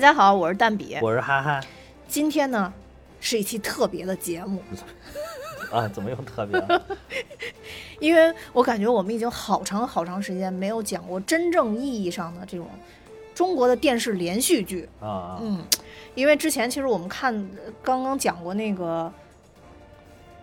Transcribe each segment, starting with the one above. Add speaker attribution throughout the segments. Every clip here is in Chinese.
Speaker 1: 大家好，我是蛋比。
Speaker 2: 我是憨憨
Speaker 1: 今天呢是一期特别的节目，
Speaker 2: 啊，怎么又特别了？
Speaker 1: 因为我感觉我们已经好长好长时间没有讲过真正意义上的这种中国的电视连续剧。
Speaker 2: 啊啊
Speaker 1: 嗯，因为之前其实我们看呃刚刚讲过那个，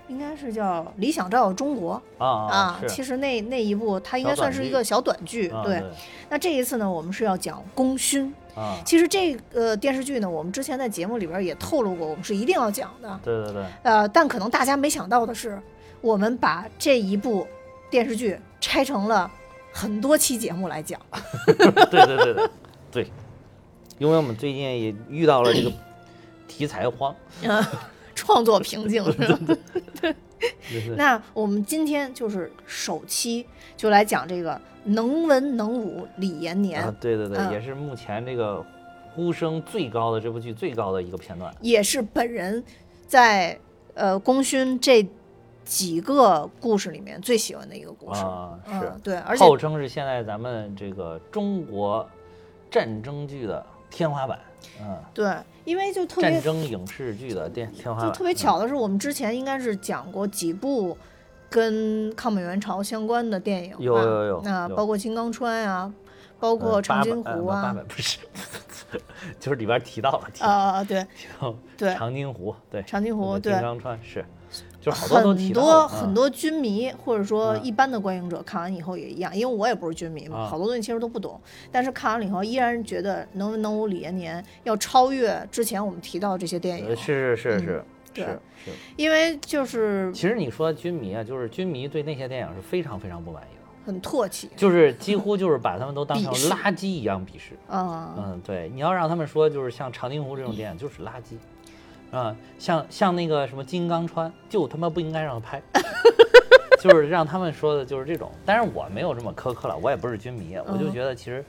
Speaker 1: 应该是叫《理想照耀中国》
Speaker 2: 啊啊！
Speaker 1: 其实那那一部它应该算是一个小短剧。
Speaker 2: 啊
Speaker 1: 对，那这一次呢，我们是要讲功勋。
Speaker 2: 啊，
Speaker 1: 其实这个电视剧呢，我们之前在节目里边也透露过，我们是一定要讲的。
Speaker 2: 对对对，
Speaker 1: 呃，但可能大家没想到的是，我们把这一部电视剧拆成了很多期节目来讲。
Speaker 2: 对对对对对，因为我们最近也遇到了这个题材荒，
Speaker 1: 呃，创作瓶颈是吧？
Speaker 2: 就是
Speaker 1: 那我们今天就是首期就来讲这个能文能武李延年，
Speaker 2: 啊，对对对，
Speaker 1: 嗯
Speaker 2: 也是目前这个呼声最高的这部剧最高的一个片段。
Speaker 1: 也是本人在呃功勋这几个故事里面最喜欢的一个故事。
Speaker 2: 啊，是
Speaker 1: 嗯，对，而且
Speaker 2: 号称是现在咱们这个中国战争剧的天花板，嗯，
Speaker 1: 对，因为就特别
Speaker 2: 战争影视剧的电天花板，
Speaker 1: 就特别
Speaker 2: 嗯
Speaker 1: 巧的是，我们之前应该是讲过几部跟抗美援朝相关的电影吧，
Speaker 2: 有有有
Speaker 1: 那
Speaker 2: 有
Speaker 1: 包括金刚川啊，包括
Speaker 2: 呃
Speaker 1: 长津湖啊，
Speaker 2: 呃八百不是，就是里边提到了提到
Speaker 1: 啊、对
Speaker 2: 提到
Speaker 1: 对，
Speaker 2: 长津湖，对，
Speaker 1: 长津湖对。
Speaker 2: 金。刚川是，就是好多都
Speaker 1: 很
Speaker 2: 提到
Speaker 1: 多
Speaker 2: 嗯
Speaker 1: 很多军迷或者说
Speaker 2: 嗯。
Speaker 1: 一般的观影者看完以后也一样，因为我也不是军迷嘛，
Speaker 2: 啊
Speaker 1: 好多东西其实都不懂，但是看完了以后依然觉得能文能武李延年要超越之前我们提到的这些电影
Speaker 2: 呃，是是是
Speaker 1: 嗯
Speaker 2: 是
Speaker 1: 对
Speaker 2: 是。是。
Speaker 1: 因为就是。
Speaker 2: 其实你说军迷啊，就是军迷对那些电影是非常非常不满意的，
Speaker 1: 很唾弃。
Speaker 2: 就是几乎就是把他们都当成垃圾一样鄙视。
Speaker 1: 嗯，
Speaker 2: 嗯，对，你要让他们说就是像长津湖这种电影就是垃圾。啊、像像那个什么金刚川，就他妈不应该让他拍，就是让他们说的就是这种。但是我没有这么苛刻了，我也不是军迷，我就
Speaker 1: 嗯
Speaker 2: 觉得其实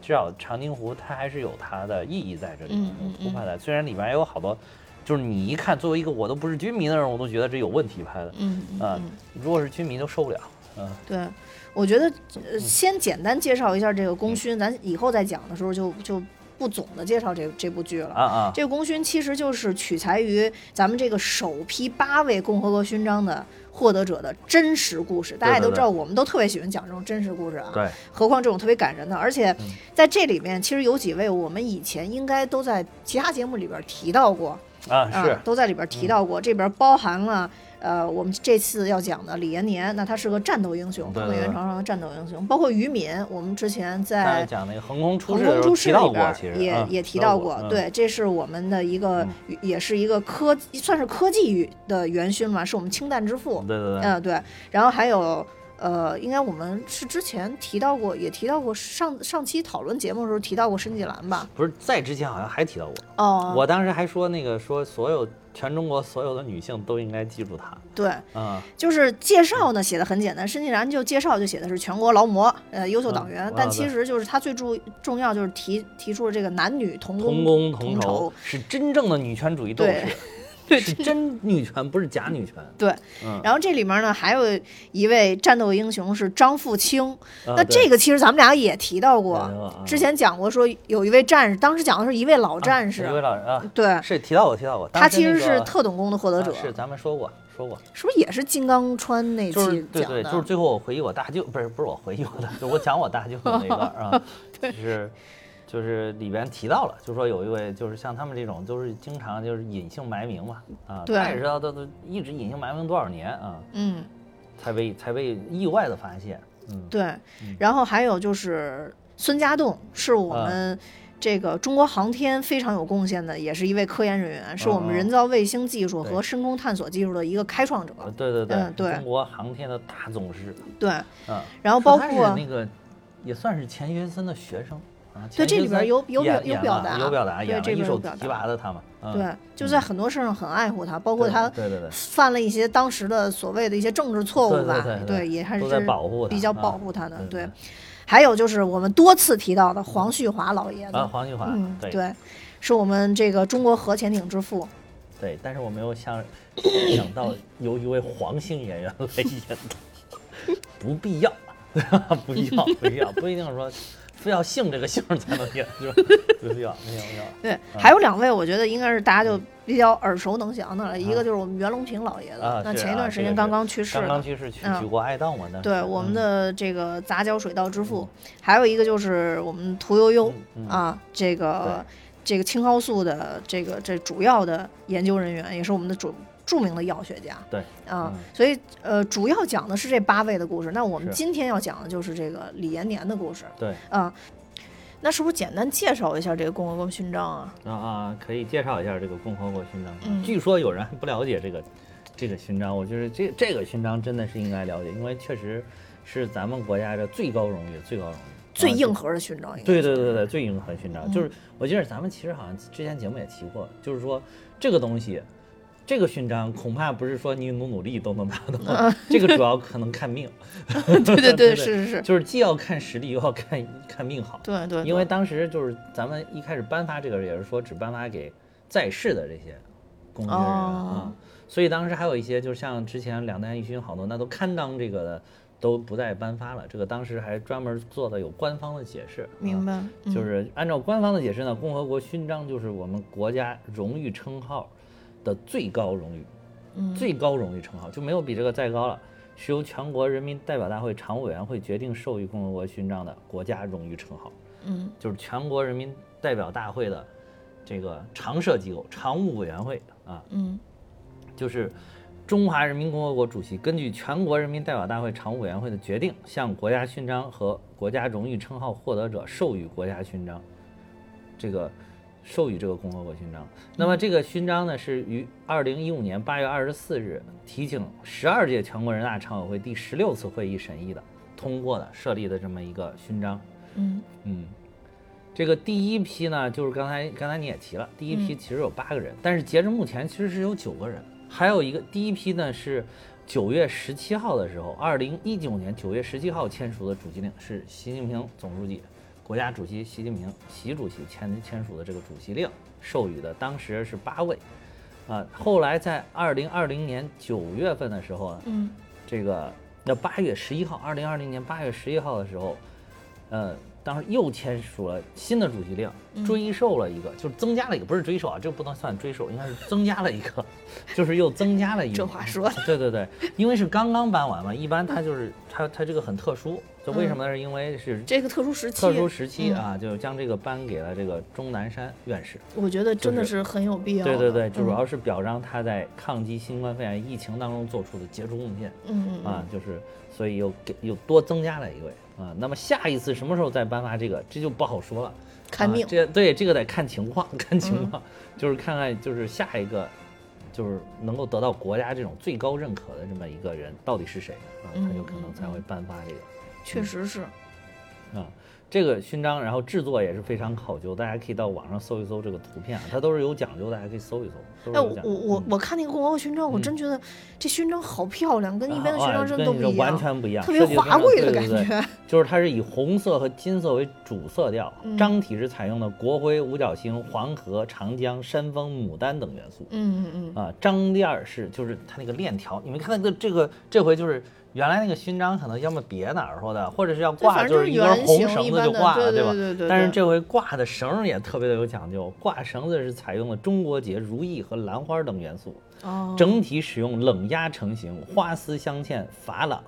Speaker 2: 至少长津湖它还是有它的意义在这里
Speaker 1: 嗯
Speaker 2: 面，
Speaker 1: 嗯
Speaker 2: 有突拍的。虽然里边也有好多，就是你一看作为一个我都不是军迷的人，我都觉得这有问题拍的。
Speaker 1: 嗯嗯
Speaker 2: 啊
Speaker 1: 嗯，
Speaker 2: 如果是军迷都受不了。嗯，
Speaker 1: 对，我觉得呃，先简单介绍一下这个功勋，咱以后再讲的时候就就不总的介绍这这部剧了。
Speaker 2: 啊啊，
Speaker 1: 这个功勋其实就是取材于咱们这个首批八位共和国勋章的获得者的真实故事。大家也都知道，我们都特别喜欢讲这种真实故事啊。
Speaker 2: 对，
Speaker 1: 何况这种特别感人的，而且
Speaker 2: 嗯
Speaker 1: 在这里面，其实有几位我们以前应该都在其他节目里边提到过
Speaker 2: 啊是
Speaker 1: 啊，都在里边提到过。这边包含了。呃，我们这次要讲的李延年，那他是个战斗英雄，抗美援朝上的战斗英雄。包括于敏，我们之前在
Speaker 2: 讲那个横空出世
Speaker 1: 里边
Speaker 2: 其实
Speaker 1: 也、
Speaker 2: 嗯
Speaker 1: 也提到过，
Speaker 2: 嗯
Speaker 1: 对，这是我们的一个，也是一个科，算是科技的元勋嘛，是我们氢弹之父。
Speaker 2: 对对对，
Speaker 1: 嗯、对。然后还有，呃，应该我们是之前提到过，也提到过上上期讨论节目的时候提到过申纪兰吧？
Speaker 2: 不是在之前好像还提到过，
Speaker 1: 哦，
Speaker 2: 我当时还说那个说所有全中国所有的女性都应该记住她，
Speaker 1: 对，
Speaker 2: 嗯，
Speaker 1: 就是介绍呢写的很简单，申纪兰就介绍就写的是全国劳模，呃，优秀党员，
Speaker 2: 嗯
Speaker 1: 但其实就是他最注重要就是提提出了这个男女同工
Speaker 2: 同
Speaker 1: 工
Speaker 2: 工同
Speaker 1: 酬。
Speaker 2: 酬，是真正的女权主义斗
Speaker 1: 对，
Speaker 2: 是真女权，不是假女权。
Speaker 1: 对，
Speaker 2: 嗯，
Speaker 1: 然后这里面呢，还有一位战斗英雄是张富清。
Speaker 2: 啊
Speaker 1: 那这个其实咱们俩也提到过，
Speaker 2: 对
Speaker 1: 之前讲过，说有一位战士，当时讲的是一位老战士，
Speaker 2: 一位老人啊，
Speaker 1: 对，
Speaker 2: 是提到过，提到过。
Speaker 1: 他其实是特等功的获得者，
Speaker 2: 啊是咱们说过说过，
Speaker 1: 是不是也是金刚川那
Speaker 2: 就是
Speaker 1: 期
Speaker 2: 对对，
Speaker 1: 讲的？
Speaker 2: 就是最后我回忆我大舅，不是不是我回忆我的，就我讲我大舅的那个啊，就是就是里边提到了，就说有一位就是像他们这种，都是经常就是隐姓埋名嘛，啊，
Speaker 1: 对
Speaker 2: 他也知道他都一直隐姓埋名多少年啊，
Speaker 1: 嗯，
Speaker 2: 才被才被意外的发现，嗯，
Speaker 1: 对。然后还有就是孙家栋，是我
Speaker 2: 啊
Speaker 1: 们。这个中国航天非常有贡献的，也是一位科研人员，是我们人造卫星技术和深空探索技术的一个开创者。
Speaker 2: 呃对对对，
Speaker 1: 嗯对
Speaker 2: 中国航天的大宗师，
Speaker 1: 对，
Speaker 2: 嗯，
Speaker 1: 然后包括
Speaker 2: 那个也算是钱学森的学生。啊，
Speaker 1: 对这里边有有表有表达
Speaker 2: 有表达，
Speaker 1: 对这边
Speaker 2: 一手提
Speaker 1: 有表达
Speaker 2: 拔的他们，嗯
Speaker 1: 对，就在很多事上很爱护他，包括他
Speaker 2: 对对对
Speaker 1: 犯了一些当时的所谓的一些政治错误吧，
Speaker 2: 对对
Speaker 1: 也还是比较
Speaker 2: 啊
Speaker 1: 保护他的，
Speaker 2: 对。
Speaker 1: 还有就是我们多次提到的黄旭华老爷子，
Speaker 2: 啊，黄旭华，
Speaker 1: 嗯，
Speaker 2: 对
Speaker 1: 对，是我们这个中国核潜艇之父，
Speaker 2: 对，但是我没有想想到由一位黄姓演员来演的，不必要，不必要，不必要，不一定说非要姓这个姓才能赢，是吧？不需要，没有没有。
Speaker 1: 对，还有两位，我觉得应该是大家就比较耳熟能详的了。一个就是我们袁隆平老爷子，那前一段时间刚刚去世了。
Speaker 2: 刚刚去世，举国哀悼嘛，那
Speaker 1: 对，我们
Speaker 2: 嗯
Speaker 1: 的这个杂交水稻之父，还有一个就是我们屠呦呦
Speaker 2: 嗯
Speaker 1: 啊，这个这个青蒿素的这个这主要的研究人员，也是我们的主著名的药学家。
Speaker 2: 对
Speaker 1: 啊
Speaker 2: 嗯，
Speaker 1: 所以呃，主要讲的是这八位的故事。那我们今天要讲的就是这个李延年的故事。
Speaker 2: 对
Speaker 1: 啊，那是不是简单介绍一下这个共和国勋章啊？
Speaker 2: 啊啊，可以介绍一下这个共和国勋章。
Speaker 1: 嗯
Speaker 2: 据说有人还不了解这个这个勋章，我觉得这这个勋章真的是应该了解，因为确实是咱们国家的最高荣誉，最高荣誉，啊
Speaker 1: 最硬核的勋章
Speaker 2: 对，对对对，最硬核勋章、
Speaker 1: 嗯
Speaker 2: 就是，我记得咱们其实好像之前节目也提过，就是说这个东西，这个勋章恐怕不是说你努努力都能拿到，这个主要可能看命，
Speaker 1: 对对 对，
Speaker 2: 对
Speaker 1: 是是是，
Speaker 2: 就是既要看实力，又要看看命好。
Speaker 1: 对对，对。
Speaker 2: 因为当时就是咱们一开始颁发这个，也是说只颁发给在世的这些公职人员啊、
Speaker 1: 哦
Speaker 2: 所以当时还有一些，就是像之前两弹一勋好多，那都堪当这个的都不再颁发了。这个当时还专门做的有官方的解释，啊
Speaker 1: 明白，嗯。
Speaker 2: 就是按照官方的解释呢，共和国勋章就是我们国家荣誉称号的最高荣誉，
Speaker 1: 嗯。
Speaker 2: 最高荣誉称号就没有比这个再高了，是由全国人民代表大会常务委员会决定授予共和国勋章的国家荣誉称号，
Speaker 1: 嗯。
Speaker 2: 就是全国人民代表大会的这个常设机构常务委员会啊，
Speaker 1: 嗯。
Speaker 2: 就是中华人民共和国主席根据全国人民代表大会常务委员会的决定，向国家勋章和国家荣誉称号获得者授予国家勋章，这个授予这个共和国勋章。那么这个勋章呢，是于二零一五年八月二十四日提请十二届全国人大常委会第十六次会议审议的通过的设立的这么一个勋章。
Speaker 1: 嗯。
Speaker 2: 嗯，这个第一批呢，就是刚才刚才你也提了，第一批
Speaker 1: 嗯。
Speaker 2: 其实有八个人，但是截至目前其实是有九个人，还有一个第一批呢是九月十七号的时候，二零一九年九月十七号签署的主席令，是习近平总书记、国家主席习近平习主席签签署的这个主席令，授予的当时是八位，啊，后来在二零二零年九月份的时候呢，
Speaker 1: 嗯。
Speaker 2: 这个那八月十一号，二零二零年八月十一号的时候，呃，当时又签署了新的主席令，追授了一个，就是增加了一个，不是追授啊，这个不能算追授，应该是增加了一个，就是又增加了一个。
Speaker 1: 这话说的，
Speaker 2: 对对对，因为是刚刚搬完嘛，一般它就是它它这个很特殊，就为什么呢？是因为是
Speaker 1: 这个特殊时期，
Speaker 2: 特殊时期
Speaker 1: 嗯
Speaker 2: 啊，就将这个颁给了这个钟南山院士。
Speaker 1: 我觉得真的
Speaker 2: 是
Speaker 1: 很有必要的。
Speaker 2: 对对对，就主
Speaker 1: 嗯
Speaker 2: 要是表彰他在抗击新冠肺炎疫情当中做出的杰出贡献。
Speaker 1: 嗯嗯
Speaker 2: 啊，就是所以又给又多增加了一位啊。那么下一次什么时候再颁发这个，这就不好说了，
Speaker 1: 看命
Speaker 2: 啊、这对这个得看情况，看
Speaker 1: 嗯
Speaker 2: 情况，就是看看就是下一个，就是能够得到国家这种最高认可的这么一个人到底是谁啊，他有可能才会颁发这个。
Speaker 1: 确实是。
Speaker 2: 啊，这个勋章，然后制作也是非常考究，大家可以到网上搜一搜这个图片啊，它都是有讲究，大家可以搜一搜。
Speaker 1: 哎，我我我看那个共和国勋章，我真觉得这勋章好漂亮，跟一般的勋
Speaker 2: 啊
Speaker 1: 章真的
Speaker 2: 跟你说
Speaker 1: 都不一样，
Speaker 2: 完全不一样，
Speaker 1: 特别华贵的感觉。
Speaker 2: 就是它是以红色和金色为主色调，
Speaker 1: 嗯
Speaker 2: 章体是采用的国徽、五角星、黄河、长江、山峰、牡丹等元素。
Speaker 1: 嗯嗯嗯，
Speaker 2: 啊，章链儿是就是它那个链条，你们看那个这个这回就是原来那个勋章可能要么别哪儿说的，或者是要挂就是一根红绳子就挂了，
Speaker 1: 对
Speaker 2: 吧？
Speaker 1: 对对对对
Speaker 2: 但是这回挂的绳也特别的有讲究，挂绳子是采用了中国结、如意和兰花等元素，
Speaker 1: 哦，
Speaker 2: 整体使用冷压成型、花丝镶嵌、珐琅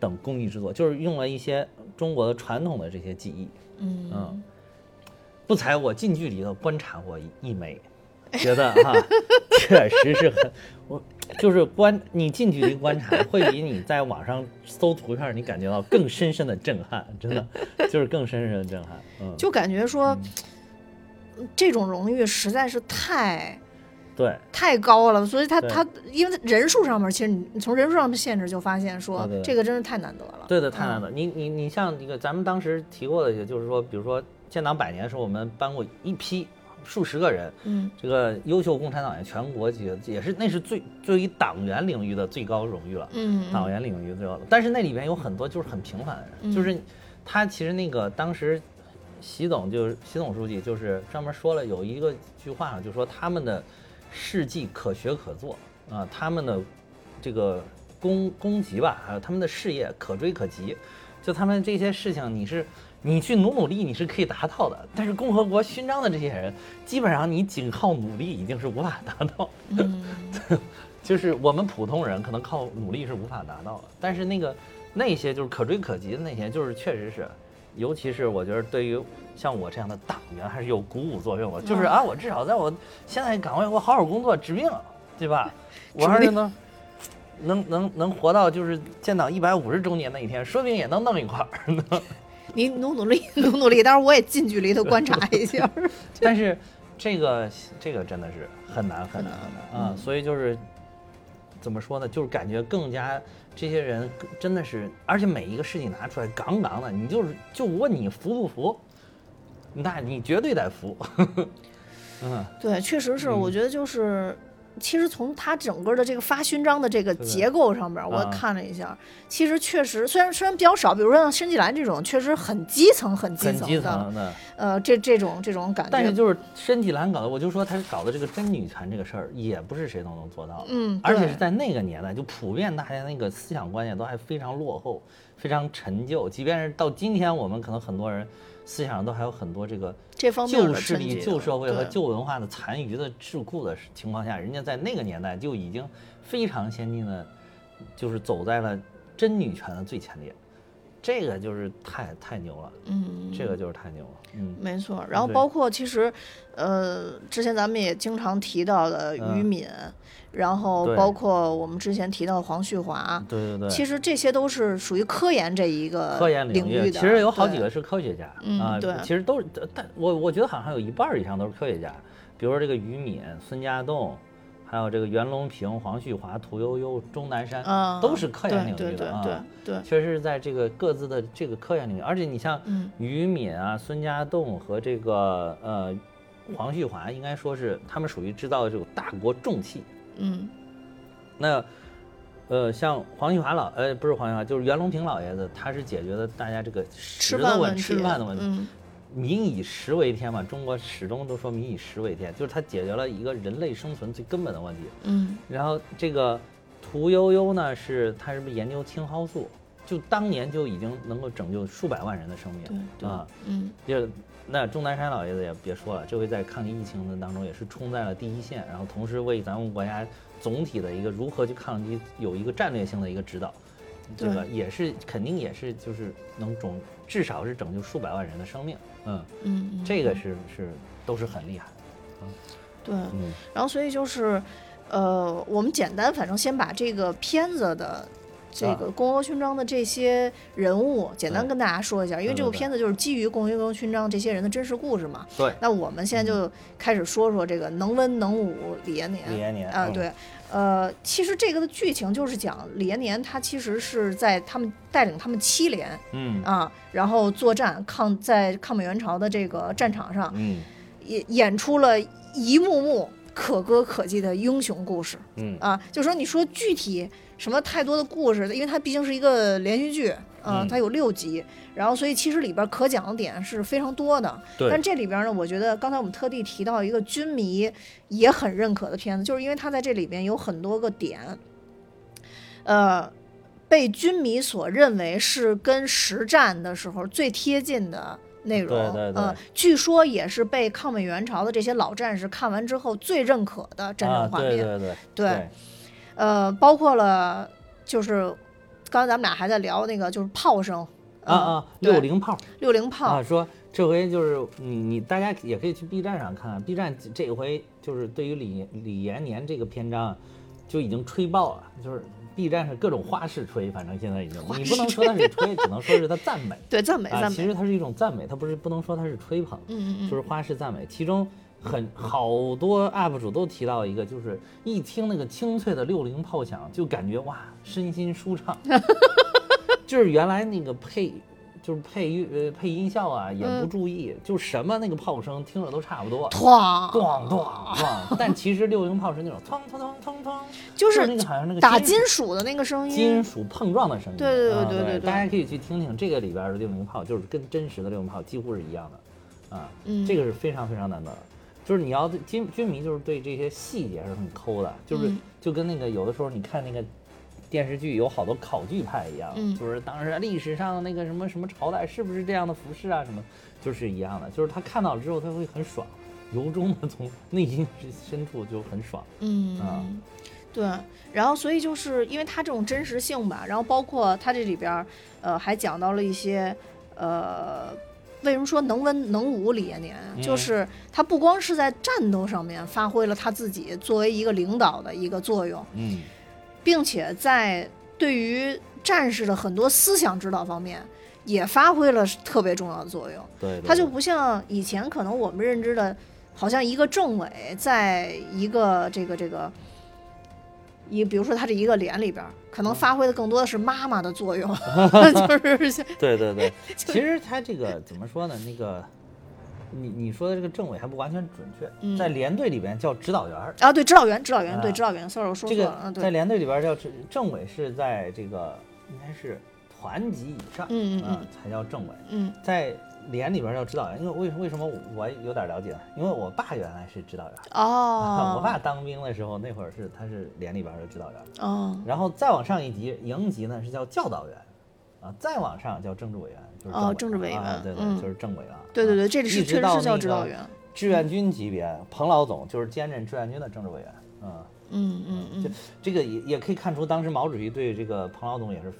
Speaker 2: 等工艺制作，就是用了一些中国的传统的这些技艺。
Speaker 1: 嗯
Speaker 2: 嗯，不才我近距离的观察过一一枚，觉得哈，确实是很，我就是观你近距离观察，会比你在网上搜图片你感觉到更深深的震撼，真的就是更深深的震撼。嗯，
Speaker 1: 就感觉说。这种荣誉实在是太
Speaker 2: 对
Speaker 1: 太高了，所以他他因为人数上面，其实你你从人数上面限制就发现说
Speaker 2: 对对对
Speaker 1: 这个真是太难得了。
Speaker 2: 对的，太难
Speaker 1: 嗯。
Speaker 2: 你你你像那个咱们当时提过的，也就是说，比如说建党百年的时候，我们颁过一批数十个人，
Speaker 1: 嗯。
Speaker 2: 这个优秀共产党员全国级的，也是那是最对于党员领域的最高荣誉了。
Speaker 1: 嗯嗯。
Speaker 2: 党员领域最高的，但是那里面有很多就是很平凡的人，就是他其实那个当时习总就是习总书记就是专门说了有一个句话，就说他们的事迹可学可做啊，他们的这个功功绩吧，还有他们的事业可追可及，就他们这些事情，你是你去努努力，你是可以达到的。但是共和国勋章的这些人，基本上你仅靠努力已经是无法达到。
Speaker 1: 嗯，
Speaker 2: 就是我们普通人可能靠努力是无法达到的，但是那个那些就是可追可及的那些，就是确实是，尤其是我觉得对于像我这样的党员还是有鼓舞作用的。就是啊，我至少在我现在岗位我好好工作治病，对吧？我要是能能能能活到就是建党一百五十周年那一天，说不定也能弄一块儿呢。
Speaker 1: 你努努力，努努力，待会儿我也近距离的观察一下。
Speaker 2: 但是这个这个真的是很难很难很难啊，所以就是怎么说呢？就是感觉更加这些人真的是，而且每一个事情拿出来杠杠的，你就是就问你服不服？那你绝对得服。嗯，
Speaker 1: 对，确实是，
Speaker 2: 嗯
Speaker 1: 我觉得就是。其实从它整个的这个发勋章的这个结构上边，我
Speaker 2: 啊
Speaker 1: 看了一下，其实确实虽然虽然比较少，比如说像申纪兰这种，确实很基层、很基
Speaker 2: 很基
Speaker 1: 层的，
Speaker 2: 层的。
Speaker 1: 呃，这这种这种感觉。
Speaker 2: 但是就是申纪兰搞的，我就说他搞的这个真女权这个事儿，也不是谁都能做到的。
Speaker 1: 嗯，
Speaker 2: 而且是在那个年代，就普遍大家那个思想观念都还非常落后，非常陈旧。即便是到今天，我们可能很多人思想上都还有很多这个
Speaker 1: 这方面
Speaker 2: 旧势力、旧社会和旧文化的残余的桎梏的情况下，人家在那个年代就已经非常先进的，就是走在了真女权的最前列。这个就是太太牛了，
Speaker 1: 嗯，
Speaker 2: 这个就是太牛了，嗯。
Speaker 1: 没错，然后包括其实，呃，之前咱们也经常提到的于
Speaker 2: 嗯
Speaker 1: 敏，然后包括我们之前提到的黄旭华，
Speaker 2: 对对对，
Speaker 1: 其实这些都是属于科研这一个
Speaker 2: 科研
Speaker 1: 领
Speaker 2: 域，
Speaker 1: 的。
Speaker 2: 其实有好几个是科学家
Speaker 1: 嗯
Speaker 2: 啊，
Speaker 1: 对
Speaker 2: 其实都是，但我我觉得好像有一半儿以上都是科学家，比如说这个于敏、孙家栋，还有这个袁隆平、黄旭华、屠呦呦、钟南山，
Speaker 1: 啊，
Speaker 2: 都是科研领域的啊。
Speaker 1: 对对对，
Speaker 2: 确实是在这个各自的这个科研领域，而且你像
Speaker 1: 嗯
Speaker 2: 于敏啊、孙家栋和这个呃黄旭华，应该说是他们属于制造这种大国重器。
Speaker 1: 嗯
Speaker 2: 那呃，像黄旭华老呃不是黄旭华，就是袁隆平老爷子，他是解决了大家这个
Speaker 1: 吃
Speaker 2: 食的问
Speaker 1: 饭问题，
Speaker 2: 吃饭的问题。
Speaker 1: 嗯
Speaker 2: 民以食为天嘛，中国始终都说民以食为天，就是他解决了一个人类生存最根本的问题。
Speaker 1: 嗯
Speaker 2: 然后这个屠呦呦呢，是他是不是研究青蒿素，就当年就已经能够拯救数百万人的生命。啊。
Speaker 1: 嗯。
Speaker 2: 就那钟南山老爷子也别说了，这回在抗击疫情的当中也是冲在了第一线，然后同时为咱们国家总体的一个如何去抗击有一个战略性的一个指导，这
Speaker 1: 对。
Speaker 2: 个也是肯定也是就是能拯至少是拯救数百万人的生命，嗯，
Speaker 1: 嗯，嗯
Speaker 2: 这个是是都是很厉害。的，
Speaker 1: 对，
Speaker 2: 嗯。
Speaker 1: 然后所以就是，呃，我们简单反正先把这个片子的。这
Speaker 2: 啊
Speaker 1: 个共和勋章的这些人物，简单跟大家说一下，因为这部片子就是基于共和勋章这些人的真实故事嘛。
Speaker 2: 对，
Speaker 1: 那我们现在就开始说说这个能文能武李延年。
Speaker 2: 李延年
Speaker 1: 啊，
Speaker 2: 嗯
Speaker 1: 对，呃，其实这个的剧情就是讲李延年他其实是在他们带领他们七连
Speaker 2: 嗯
Speaker 1: 啊，然后作战抗在抗美援朝的这个战场上，
Speaker 2: 嗯
Speaker 1: 演演出了一幕幕可歌可泣的英雄故事
Speaker 2: 嗯
Speaker 1: 啊。就说你说具体什么太多的故事，因为它毕竟是一个连续剧，啊，
Speaker 2: 嗯
Speaker 1: 它有六集，然后所以其实里边可讲的点是非常多的。
Speaker 2: 对
Speaker 1: 但这里边呢，我觉得刚才我们特地提到一个军迷也很认可的片子，就是因为它在这里边有很多个点，呃，被军迷所认为是跟实战的时候最贴近的内容。
Speaker 2: 对对对
Speaker 1: 呃，据说也是被抗美援朝的这些老战士看完之后最认可的战
Speaker 2: 啊
Speaker 1: 争画面。
Speaker 2: 对对对
Speaker 1: 对呃，包括了就是刚才咱们俩还在聊那个就是炮声。
Speaker 2: 啊啊六零炮
Speaker 1: 六零炮，
Speaker 2: 啊，说这回就是你你大家也可以去 B 站上看看，B 站这回就是对于李李延年这个篇章啊就已经吹爆了，就是 B 站是各种花式吹，反正现在已经你不能说它是吹，只能说是它赞美
Speaker 1: 对赞美
Speaker 2: 啊，
Speaker 1: 赞美，
Speaker 2: 其实它是一种赞美，它不是不能说它是吹捧，
Speaker 1: 嗯嗯嗯，
Speaker 2: 就是花式赞美，其中。很好多 UP 主都提到一个，就是一听那个清脆的六零炮响，就感觉哇，身心舒畅。就是原来那个配，就是配乐呃配音效啊，也不
Speaker 1: 嗯
Speaker 2: 注意，就什么那个炮声听着都差不多，
Speaker 1: 哐，
Speaker 2: 咣咣咣。但其实六零炮是那种哐哐哐哐哐，
Speaker 1: 就是
Speaker 2: 那个好像那个
Speaker 1: 打
Speaker 2: 金
Speaker 1: 金属的那个声音，
Speaker 2: 金属碰撞的声音。
Speaker 1: 对对对
Speaker 2: 啊对
Speaker 1: 对对对
Speaker 2: 大家可以去听听这个里边的六零炮，就是跟真实的六零炮几乎是一样的，啊，
Speaker 1: 嗯
Speaker 2: 这个是非常非常难得的。就是你要对军军迷，就是对这些细节是很抠的，就是、
Speaker 1: 嗯。
Speaker 2: 就跟那个有的时候你看那个电视剧有好多考据派一样，
Speaker 1: 嗯。
Speaker 2: 就是当时历史上那个什么什么朝代是不是这样的服饰啊什么，就是一样的，就是他看到了之后他会很爽，由衷的从内心深处就很爽。
Speaker 1: 嗯。
Speaker 2: 啊，
Speaker 1: 对，然后所以就是因为它这种真实性吧，然后包括它这里边儿，呃，还讲到了一些，呃，为什么说能文能武李延年啊？就
Speaker 2: 嗯
Speaker 1: 是他不光是在战斗上面发挥了他自己作为一个领导的一个作用，
Speaker 2: 嗯
Speaker 1: 并且在对于战士的很多思想指导方面也发挥了特别重要的作用。
Speaker 2: 对对对
Speaker 1: 它就不像以前可能我们认知的，好像一个政委在一个这个这个一，比如说他这一个连里边，可能发挥的更多的是妈妈的作用，就是像
Speaker 2: 对对对，其实他这个怎么说呢？那个你你说的这个政委还不完全准确，
Speaker 1: 嗯
Speaker 2: 在连队里边叫指导员儿。
Speaker 1: 啊，对，指导员，指导员，
Speaker 2: 啊
Speaker 1: 对，指导员，sorry，我说
Speaker 2: 这个
Speaker 1: 错了，这个，
Speaker 2: 在连队里边叫政政委是在这个应该是团级以上，
Speaker 1: 嗯嗯嗯
Speaker 2: 啊才叫政委。
Speaker 1: 嗯
Speaker 2: 在连里边儿叫指导员，因为为为什么我有点了解？因为我爸原来是指导员，
Speaker 1: 哦，
Speaker 2: 我爸当兵的时候那会儿是他是连里边儿的指导员，
Speaker 1: 哦，
Speaker 2: 然后再往上一级营级呢是叫教导员，啊，再往上叫政治委员，就是
Speaker 1: 哦政治委员
Speaker 2: 啊对对，
Speaker 1: 嗯
Speaker 2: 就是政委了。
Speaker 1: 对对对，
Speaker 2: 啊
Speaker 1: 这里是确实是叫指导员，
Speaker 2: 志愿军级别，彭老总就是兼任志愿军的政治委员，嗯。
Speaker 1: 嗯嗯嗯，
Speaker 2: 这个也也可以看出，当时毛主席对这个彭老总也是，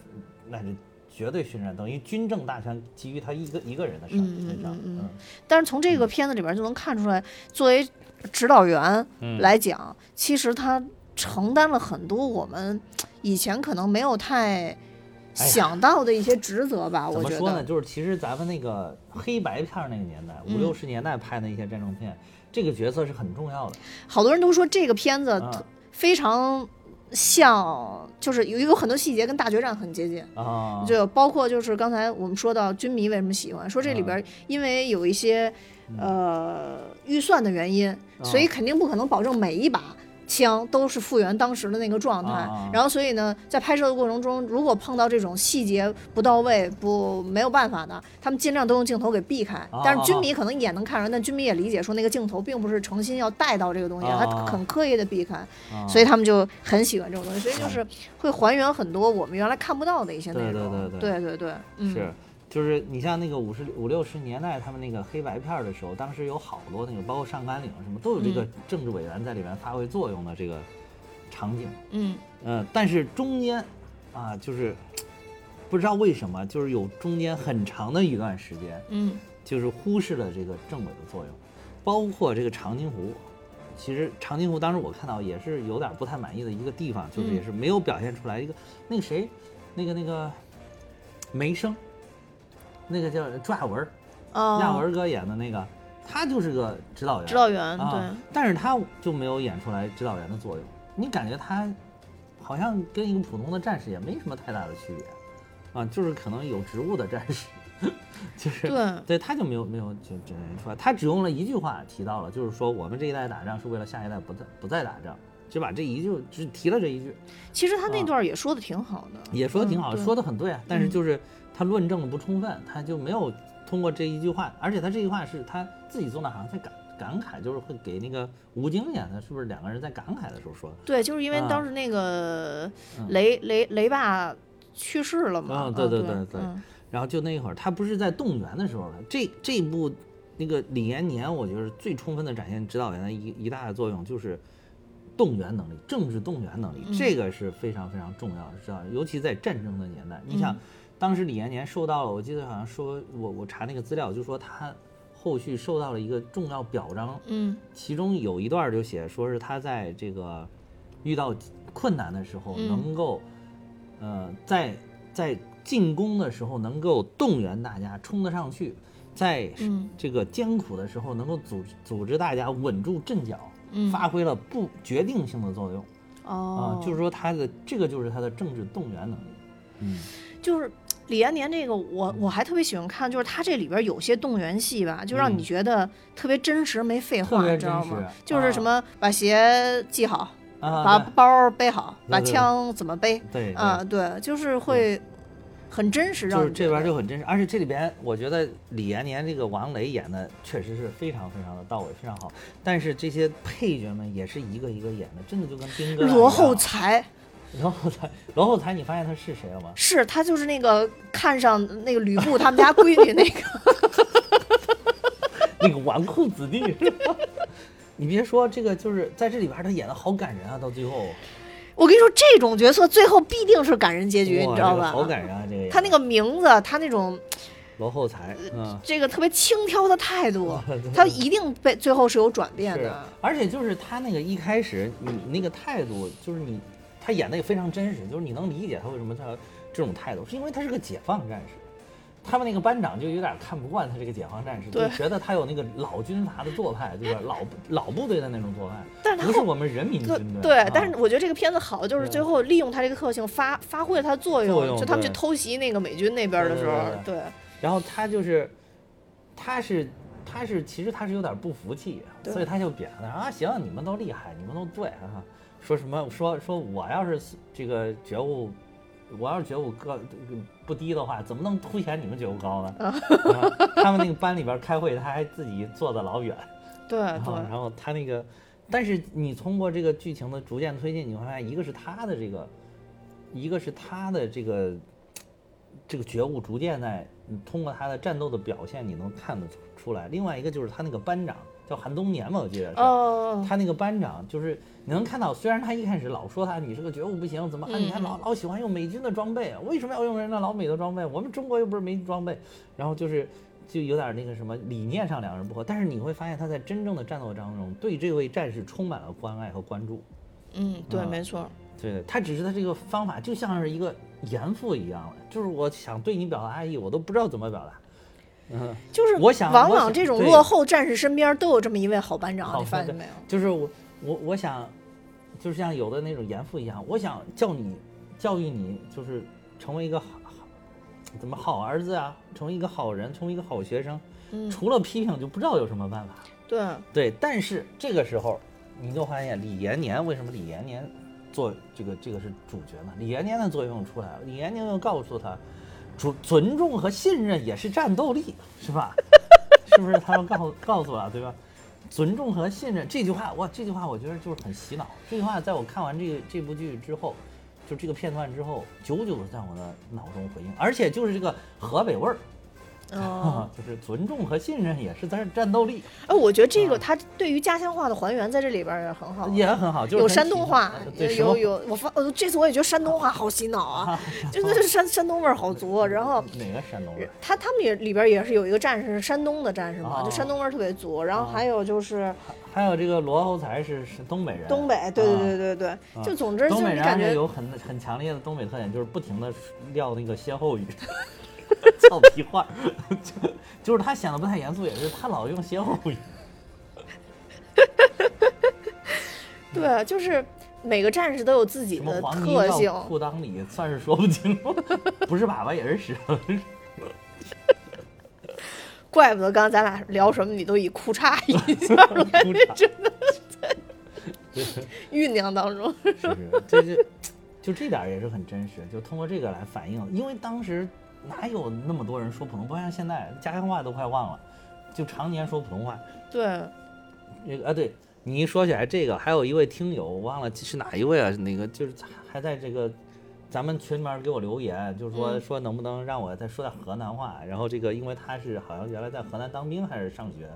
Speaker 2: 那是绝对信任，等于军政大权基于他一个一个人的身上。
Speaker 1: 嗯嗯
Speaker 2: 嗯
Speaker 1: 但是从这个片子里边就能看出来，作为指导员
Speaker 2: 嗯
Speaker 1: 来讲，其实他承担了很多我们以前可能没有太想到的一些职责吧。我觉
Speaker 2: 怎么说呢？就是其实咱们那个黑白片儿那个年代，五
Speaker 1: 嗯
Speaker 2: 六十年代拍的一些战争片，这个角色是很重要的。
Speaker 1: 好多人都说这个片子非常像，就是有有很多细节跟大决战很接近。
Speaker 2: 啊，
Speaker 1: 就包括就是刚才我们说到军迷为什么喜欢，说这里边因为有一些呃预算的原因，所以肯定不可能保证每一把枪都是复原当时的那个状态。
Speaker 2: 啊
Speaker 1: 然后所以呢，在拍摄的过程中，如果碰到这种细节不到位、不没有办法的，他们尽量都用镜头给避开。
Speaker 2: 啊
Speaker 1: 但是军迷可能也能看出来，但军迷也理解说那个镜头并不是诚心要带到这个东西，
Speaker 2: 啊
Speaker 1: 他很刻意的避开，
Speaker 2: 啊
Speaker 1: 所以他们就很喜欢这种东西。所以就是会还原很多我们原来看不到的一些内
Speaker 2: 对对
Speaker 1: 容。
Speaker 2: 对
Speaker 1: 对对对嗯，
Speaker 2: 是，就是你像那个五十五六十年代他们那个黑白片儿的时候，当时有好多那个，包括上甘岭什么，都有这个
Speaker 1: 嗯
Speaker 2: 政治委员在里面发挥作用的这个场景。
Speaker 1: 嗯
Speaker 2: 呃，但是中间啊，就是不知道为什么，就是有中间很长的一段时间，
Speaker 1: 嗯
Speaker 2: 就是忽视了这个政委的作用，包括这个长津湖。其实长津湖当时我看到也是有点不太满意的一个地方，就是
Speaker 1: 嗯
Speaker 2: 也是没有表现出来一个那个谁，那个那个梅生，那个叫朱亚文亚文儿哥演的那个，他就是个指导员，
Speaker 1: 指导员
Speaker 2: 啊，
Speaker 1: 对。
Speaker 2: 但是他就没有演出来指导员的作用，你感觉他好像跟一个普通的战士也没什么太大的区别，啊，就是可能有职务的战士，就是
Speaker 1: 对
Speaker 2: 对，他就没有没有就展现出来，他只用了一句话提到了，就是说我们这一代打仗是为了下一代不再不再打仗，就把这一句只提了这一句，
Speaker 1: 其实他那
Speaker 2: 啊。
Speaker 1: 段也说的挺好的，
Speaker 2: 也说的挺好，
Speaker 1: 嗯
Speaker 2: 说的很对啊，但是
Speaker 1: 嗯。
Speaker 2: 就是他论证的不充分，他就没有通过这一句话，而且他这句话是他自己做那好像在感感慨，就是会给那个吴京演的，是不是两个人在感慨的时候说的？
Speaker 1: 对，就是因为
Speaker 2: 啊
Speaker 1: 当时那个
Speaker 2: 嗯
Speaker 1: 雷雷雷爸去世了嘛，
Speaker 2: 嗯对对
Speaker 1: 对
Speaker 2: 对对
Speaker 1: 嗯
Speaker 2: 然后就那一会儿，他不是在动员的时候了，这这部那个李延年，我觉得最充分的展现指导员的一一大的作用就是。动员能力，政治动员能力，
Speaker 1: 嗯
Speaker 2: 这个是非常非常重要的，知道？尤其在战争的年代，你想
Speaker 1: 嗯，
Speaker 2: 当时李延年受到了，我记得好像说，我我查那个资料，就说他后续受到了一个重要表彰，
Speaker 1: 嗯。
Speaker 2: 其中有一段就写说是他在这个遇到困难的时候，
Speaker 1: 嗯。
Speaker 2: 能够，呃，在在进攻的时候能够动员大家冲得上去，在
Speaker 1: 嗯。
Speaker 2: 这个艰苦的时候能够组组织大家稳住阵脚，
Speaker 1: 嗯。
Speaker 2: 发挥了不决定性的作用。啊、
Speaker 1: 哦，
Speaker 2: 就是说他的这个就是他的政治动员能力，嗯。
Speaker 1: 就是李延年这个，我我还特别喜欢看，就是他这里边有些动员戏吧，就让你
Speaker 2: 嗯
Speaker 1: 觉得特别真实，没废话，你知道吗？就是什么把鞋系好，
Speaker 2: 啊，
Speaker 1: 把
Speaker 2: 对
Speaker 1: 包背好，把枪怎么背
Speaker 2: 对
Speaker 1: 啊？对，就是会很真实，让
Speaker 2: 就是这边就很真实，而且这里边我觉得李延年这个王雷演的确实是非常非常的到位，非常好。但是这些配角们也是一个一个演的，真的就跟兵哥
Speaker 1: 罗厚才，
Speaker 2: 罗后才，罗后才，你发现他是谁了吗？
Speaker 1: 是他就是那个看上那个吕布他们家闺女那个，
Speaker 2: 那个纨绔子弟？你别说这个，就是在这里边他演的好感人啊，到最后，
Speaker 1: 我跟你说，这种角色最后必定是感人结局，你知道吧？
Speaker 2: 这个好感人啊，这个
Speaker 1: 他那个名字，他那种
Speaker 2: 罗后才，嗯。
Speaker 1: 这个特别轻佻的态度，他一定被最后是有转变的。，
Speaker 2: 而且就是他那个一开始你那个态度，就是你他演的也非常真实，就是你能理解他为什么他这种态度，是因为他是个解放战士。他们那个班长就有点看不惯他这个解放战士，就觉得他有那个老军阀的做派，对吧？老老部队的那种做派，
Speaker 1: 但是他
Speaker 2: 不是我们人民
Speaker 1: 对
Speaker 2: 军队。
Speaker 1: 对
Speaker 2: 啊，
Speaker 1: 但是我觉得这个片子好，就是最后利用他这个特性发发挥了他的作用。
Speaker 2: 作用
Speaker 1: 就他们去偷袭那个美军那边的时候，
Speaker 2: 对
Speaker 1: 对
Speaker 2: 然后他就是，他是他是其实他是有点不服气，所以他就扁他啊，行，你们都厉害，你们都对啊，说什么说说我要是这个觉悟，我要是觉悟高不低的话，怎么能凸显你们觉悟高呢？啊他们那个班里边开会，他还自己坐的老远，
Speaker 1: 对
Speaker 2: 然后
Speaker 1: 对
Speaker 2: 然后他那个，但是你通过这个剧情的逐渐推进，你会发现，一个是他的这个，一个是他的这个这个觉悟逐渐在，你通过他的战斗的表现，你能看得出出来。另外一个就是他那个班长叫韩冬年嘛，我记得是。
Speaker 1: 哦，
Speaker 2: 他那个班长就是你能看到，虽然他一开始老说他你是个觉悟不行，怎么啊？你还老老喜欢用美军的装备，为什么要用人家老美的装备？我们中国又不是没装备。然后就是就有点那个什么理念上两人不合，但是你会发现他在真正的战斗当中对这位战士充满了关爱和关注。
Speaker 1: 嗯，对，
Speaker 2: 啊
Speaker 1: 没错，
Speaker 2: 对对，他只是他这个方法就像是一个严父一样的，就是我想对你表达爱意，我都不知道怎么表达。嗯，
Speaker 1: 就是
Speaker 2: 我想
Speaker 1: 往往这种落后战士身边都有这么一位好班长，你发现没有？
Speaker 2: 就是我我我想，就是像有的那种严父一样，我想教你教育你，就是成为一个好好怎么好儿子啊，成为一个好人，成为一个好学生。
Speaker 1: 嗯，
Speaker 2: 除了批评，就不知道有什么办法。
Speaker 1: 对，
Speaker 2: 对，但是这个时候你就发现李延年为什么李延年做这个这个是主角呢？李延年的作用出来了，李延年又告诉他，尊尊重和信任也是战斗力，是吧？是不是？他们告告诉了，对吧？尊重和信任这句话，哇，这句话我觉得就是很洗脑。这句话在我看完这个这部剧之后，就这个片段之后，久久的在我的脑中回应，而且就是这个河北味儿。
Speaker 1: 哦，
Speaker 2: 就是尊重和信任也是在战斗力，
Speaker 1: 哎，我觉得这个
Speaker 2: 啊。
Speaker 1: 他对于家乡话的还原在这里边也很好，
Speaker 2: 也很好，就是
Speaker 1: 有山东话，有有我发，呃这次我也觉得山东话好洗脑啊，真的是山山东味儿好足。然后
Speaker 2: 哪个山东人？
Speaker 1: 他他们也里边也是有一个战士是山东的战士嘛，
Speaker 2: 哦。
Speaker 1: 就山东味儿特别足。然后
Speaker 2: 哦。
Speaker 1: 还有就是
Speaker 2: 还有这个罗后才是是东北人，
Speaker 1: 东北，对对对
Speaker 2: 啊
Speaker 1: 对对，
Speaker 2: 啊。
Speaker 1: 就总之就
Speaker 2: 东北人还是
Speaker 1: 感觉
Speaker 2: 有很很强烈的东北特点，就是不停的撂那个歇后语，俏皮话，就就是他显得不太严肃，也是他老用歇后语。
Speaker 1: 对，就是每个战士都有自己的特性。
Speaker 2: 裤裆里，算是说不清，不是粑粑也是屎。
Speaker 1: 怪不得刚刚咱俩聊什么，你都以裤衩一下
Speaker 2: 裤衩
Speaker 1: 酝酿当中。
Speaker 2: 是不是？这就就这点也是很真实，就通过这个来反映，因为当时哪有那么多人说普通，不像现在家乡话都快忘了，就常年说普通话。
Speaker 1: 对，
Speaker 2: 那个啊，对你一说起来这个，还有一位听友，我忘了是哪一位啊？那个就是还在这个咱们群里面给我留言，就是说、
Speaker 1: 嗯
Speaker 2: 说能不能让我再说点河南话。然后这个因为他是好像原来在河南当兵还是上学，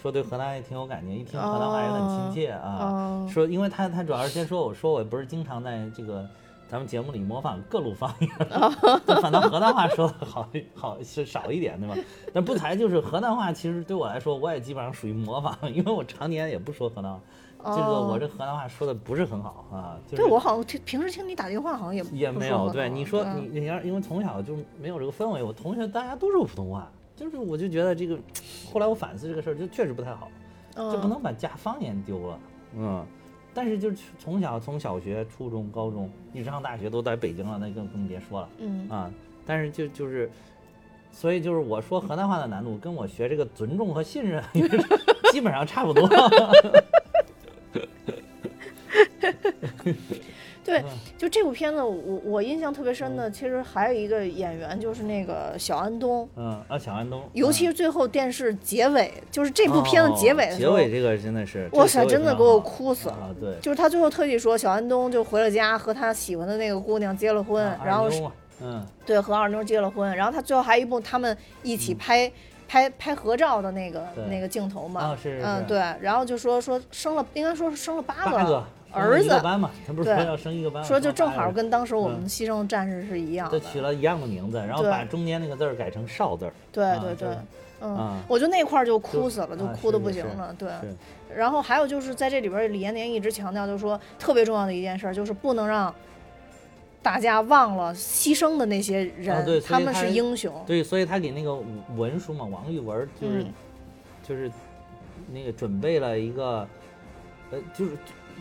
Speaker 2: 说对河南也挺有感情，一听河南话也很亲切啊。
Speaker 1: 哦
Speaker 2: 说因为他他主要是先说我说我不是经常在这个。咱们节目里模仿各路方言，反倒河南话说的好 好是少一点，对吧？但不才就是河南话，其实对我来说，我也基本上属于模仿，因为我常年也不说河南话，这个
Speaker 1: 哦
Speaker 2: 我这河南话说的不是很好啊。就是、
Speaker 1: 对我好像听平时听你打电话好像也
Speaker 2: 也没有。对你说你你要因为从小就没有这个氛围，我同学大家都说普通话，就是我就觉得这个，后来我反思这个事儿，就确实不太好，就不
Speaker 1: 嗯
Speaker 2: 能把家方言丢了，嗯。但是就是从小从小学、初中、高中一直上大学都在北京了，那更更别说了。
Speaker 1: 嗯
Speaker 2: 啊，但是就就是，所以就是我说河南话的难度，跟我学这个尊重和信任 基本上差不多。
Speaker 1: 对
Speaker 2: 嗯。
Speaker 1: 就这部片子我，我印象特别深的，其实还有一个演员就是那个小安东，
Speaker 2: 嗯啊，小安东，
Speaker 1: 尤其
Speaker 2: 嗯。
Speaker 1: 是最后电视结尾，就是这部片子结尾的时候，
Speaker 2: 哦结尾这个真的是，
Speaker 1: 哇塞，真的给我哭死了。
Speaker 2: 啊！对，
Speaker 1: 就是他最后特地说，小安东就回了家，和他喜欢的那个姑娘结了婚，
Speaker 2: 啊
Speaker 1: 然后
Speaker 2: 嗯。
Speaker 1: 对和二妞结了婚，然后他最后还有一部他们一起拍、拍拍合照的那个那个镜头嘛，
Speaker 2: 啊是
Speaker 1: 嗯对，然后就说说生了，应该说是生了八
Speaker 2: 八个
Speaker 1: 儿子，
Speaker 2: 一个班嘛，他不是说要生一个班，
Speaker 1: 说就正好跟当时我们
Speaker 2: 嗯
Speaker 1: 牺牲的战士是一样的，
Speaker 2: 他取了一样的名字，然后把中间那个字儿改成少字儿，
Speaker 1: 对
Speaker 2: 啊
Speaker 1: 对对。嗯，
Speaker 2: 啊
Speaker 1: 我就那块儿就哭死了，就
Speaker 2: 啊
Speaker 1: 哭的不行了。对，然后还有就是在这里边，李延年一直强调，就是说特别重要的一件事儿，就是不能让大家忘了牺牲的那些人，
Speaker 2: 啊对
Speaker 1: 他们是英雄。
Speaker 2: 对，所以他给那个文书嘛，王玉文就是、
Speaker 1: 嗯
Speaker 2: 就是那个准备了一个，呃，就是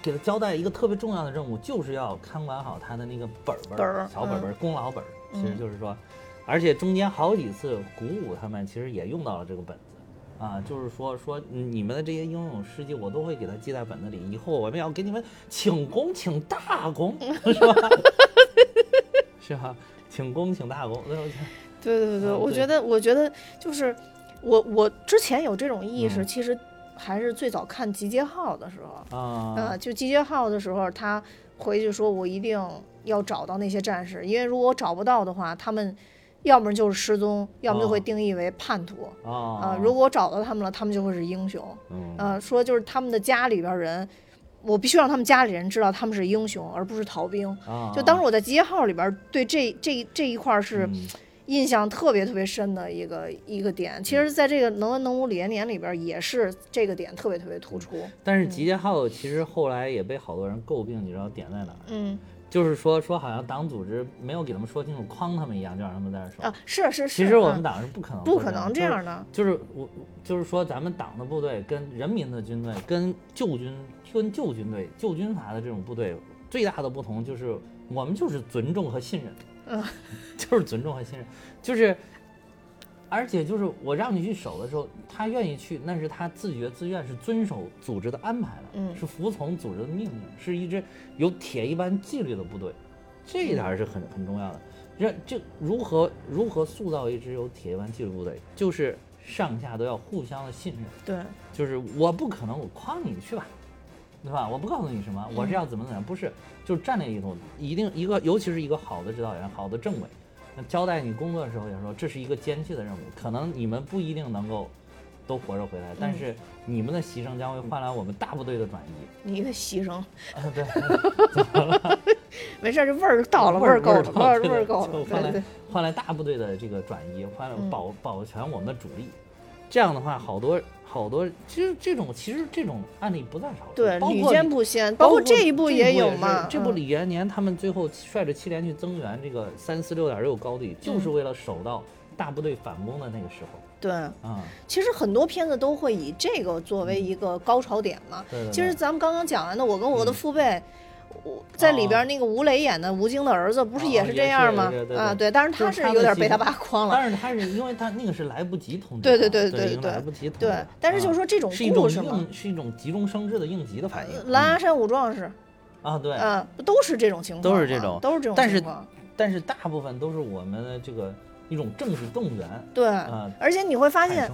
Speaker 2: 给他交代一个特别重要的任务，就是要看管好他的那个本儿
Speaker 1: 本儿嗯
Speaker 2: 小本本儿、功劳本儿。其实
Speaker 1: 嗯
Speaker 2: 就是说，而且中间好几次鼓舞他们，其实也用到了这个本子。啊，就是说说嗯你们的这些英勇事迹，我都会给他记在本子里。以后我们要给你们请功，请大功，是吧？是吧？请功，请大功。对
Speaker 1: 对对对，我觉得，我觉得就是我我之前有这种意识，
Speaker 2: 嗯
Speaker 1: 其实还是最早看《集结号》的时候，
Speaker 2: 啊，
Speaker 1: 呃，就《集结号》的时候，他回去说，我一定要找到那些战士，因为如果我找不到的话，他们要么就是失踪，要么就会
Speaker 2: 哦
Speaker 1: 定义为叛徒。
Speaker 2: 啊
Speaker 1: 啊，如果我找到他们了，他们就会是英雄。
Speaker 2: 嗯
Speaker 1: 呃，说就是他们的家里边儿人，我必须让他们家里人知道他们是英雄，而不是逃兵。
Speaker 2: 啊，
Speaker 1: 就当时我在集结号里边儿对这这这一块儿是
Speaker 2: 嗯
Speaker 1: 印象特别特别深的一个一个点。其实，在这个《能文能武李延年》里边也是这个点特别特别突出。
Speaker 2: 但是集结号其实后来也被好多人诟病，你知道点在哪儿？
Speaker 1: 嗯
Speaker 2: 就是说说好像党组织没有给他们说清楚，框他们一样，就让他们在那儿说。
Speaker 1: 啊，是是是，
Speaker 2: 其实我们
Speaker 1: 嗯
Speaker 2: 党是不可能
Speaker 1: 不可能
Speaker 2: 这样
Speaker 1: 这样的。
Speaker 2: 就是就是我就是说咱们党的部队跟人民的军队跟旧军跟旧军队旧军阀的这种部队最大的不同就是我们就是尊重和信任，
Speaker 1: 嗯，
Speaker 2: 就是尊重和信任，就是。而且就是我让你去守的时候，他愿意去，那是他自觉自愿，是遵守组织的安排的，
Speaker 1: 嗯
Speaker 2: 是服从组织的命令，是一支有铁一般纪律的部队，这一点是很很重要的。这这如何如何塑造一支有铁一般纪律部队，就是上下都要互相的信任，
Speaker 1: 对，
Speaker 2: 就是我不可能我诓你去吧，对吧？我不告诉你什么，我是要怎么怎么样，不是，就是战略意图，一定一个，尤其是一个好的指导员、好的政委，那交代你工作的时候也说，这是一个艰巨的任务，可能你们不一定能够都活着回来，但是你们的牺牲将会换来我们大部队的转移。
Speaker 1: 你的牺牲，
Speaker 2: 啊，对
Speaker 1: 没事儿，这味儿到了，
Speaker 2: 味
Speaker 1: 够了，味儿味儿够了，
Speaker 2: 就换来。换来大部队的这个转移，换来
Speaker 1: 嗯
Speaker 2: 保保全我们的主力。这样的话，好多好多，其实这种其实这种案例不在少数，
Speaker 1: 对，屡
Speaker 2: 包括李
Speaker 1: 见不鲜，
Speaker 2: 包
Speaker 1: 包括这一部
Speaker 2: 也
Speaker 1: 有嘛。
Speaker 2: 这部
Speaker 1: 嗯
Speaker 2: 李延年他们最后率着七连去增援这个三四六点六高地，就是
Speaker 1: 嗯
Speaker 2: 为了守到大部队反攻的那个时候
Speaker 1: 对，
Speaker 2: 啊。
Speaker 1: 其实很多片子都会以这个作为一个高潮点嘛。
Speaker 2: 对对对
Speaker 1: 其实咱们刚刚讲完的，我跟我的
Speaker 2: 嗯
Speaker 1: 父辈。我在里边
Speaker 2: 哦
Speaker 1: 那个吴磊演的吴京的儿子，不是也是这样吗啊，
Speaker 2: 对
Speaker 1: 对，但是他
Speaker 2: 是
Speaker 1: 有点被他
Speaker 2: 的戏份
Speaker 1: 爸诓了。
Speaker 2: 但是他是因为他那个是来不及通知
Speaker 1: 对，对对对对
Speaker 2: 来不及通知
Speaker 1: 对，但是就是
Speaker 2: 啊
Speaker 1: 说这种
Speaker 2: 是一种
Speaker 1: 故事嘛，
Speaker 2: 应是一种急中生智的应急的反应。嗯
Speaker 1: 狼牙山五壮士，
Speaker 2: 啊，对，
Speaker 1: 嗯，都是这种情况，
Speaker 2: 都是这种
Speaker 1: 都是这种
Speaker 2: 但是
Speaker 1: 情况。
Speaker 2: 但是大部分都是我们的这个一种政治动员
Speaker 1: 对，
Speaker 2: 啊
Speaker 1: 而且你会发现。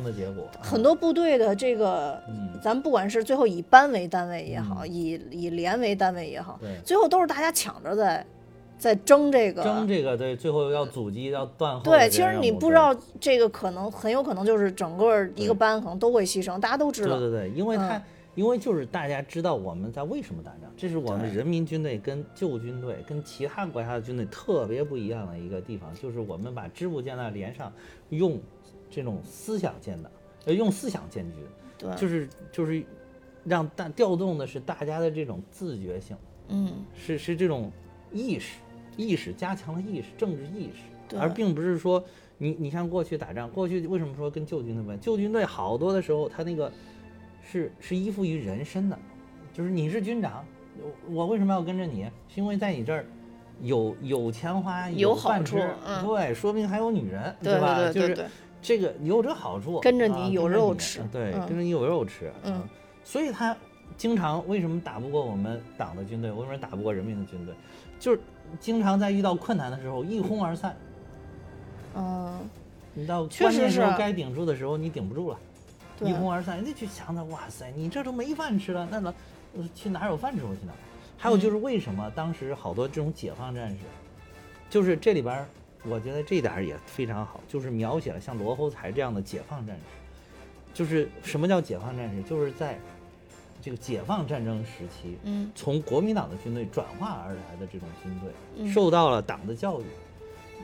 Speaker 1: 很多部队的这个，
Speaker 2: 嗯，
Speaker 1: 咱不管是最后以班为单位也好，
Speaker 2: 嗯
Speaker 1: 以以连为单位也好，
Speaker 2: 对，
Speaker 1: 最后都是大家抢着在在争这个。
Speaker 2: 争这个对，最后要阻击要断后
Speaker 1: 对。其实你不知道这个可能很有可能就是整个一个班可能都会牺牲，大家都知道。
Speaker 2: 对对对，因为他、
Speaker 1: 嗯
Speaker 2: 因为就是大家知道我们在为什么打仗，这是我们人民军队跟旧军队跟其他国家的军队特别不一样的一个地方，就是我们把支部建在连上，用这种思想建的，呃，用思想建军，
Speaker 1: 对，
Speaker 2: 就是就是让大调动的是大家的这种自觉性，
Speaker 1: 嗯，
Speaker 2: 是是这种意识，意识加强了意识，政治意识，
Speaker 1: 对。
Speaker 2: 而并不是说你你像过去打仗，过去为什么说跟旧军队不一样？旧军队好多的时候，他那个是是依附于人身的，就是你是军长，我我为什么要跟着你？是因为在你这儿。有有钱花，
Speaker 1: 有
Speaker 2: 饭吃，
Speaker 1: 嗯
Speaker 2: 对，说不定还有女人，
Speaker 1: 对
Speaker 2: 吧？就是这个有这好处，
Speaker 1: 跟着
Speaker 2: 啊
Speaker 1: 你有肉吃
Speaker 2: 对，
Speaker 1: 嗯
Speaker 2: 跟着你有肉吃，
Speaker 1: 嗯
Speaker 2: 啊，所以他经常为什么打不过我们党的军队，为什么打不过人民的军队，就是经常在遇到困难的时候一哄而散。
Speaker 1: 嗯，
Speaker 2: 你到关键时候该顶住的时候，你顶不住了，
Speaker 1: 对
Speaker 2: 一哄而散。人家就想着，哇塞，你这都没饭吃了，那老呃去哪儿有饭吃我去哪儿？还有就是为什么当时好多这种解放战士，就是这里边儿，我觉得这点儿也非常好，就是描写了像罗侯才这样的解放战士。就是什么叫解放战士？就是在这个解放战争时期，
Speaker 1: 嗯
Speaker 2: 从国民党的军队转化而来的这种军队，
Speaker 1: 嗯
Speaker 2: 受到了党的教育，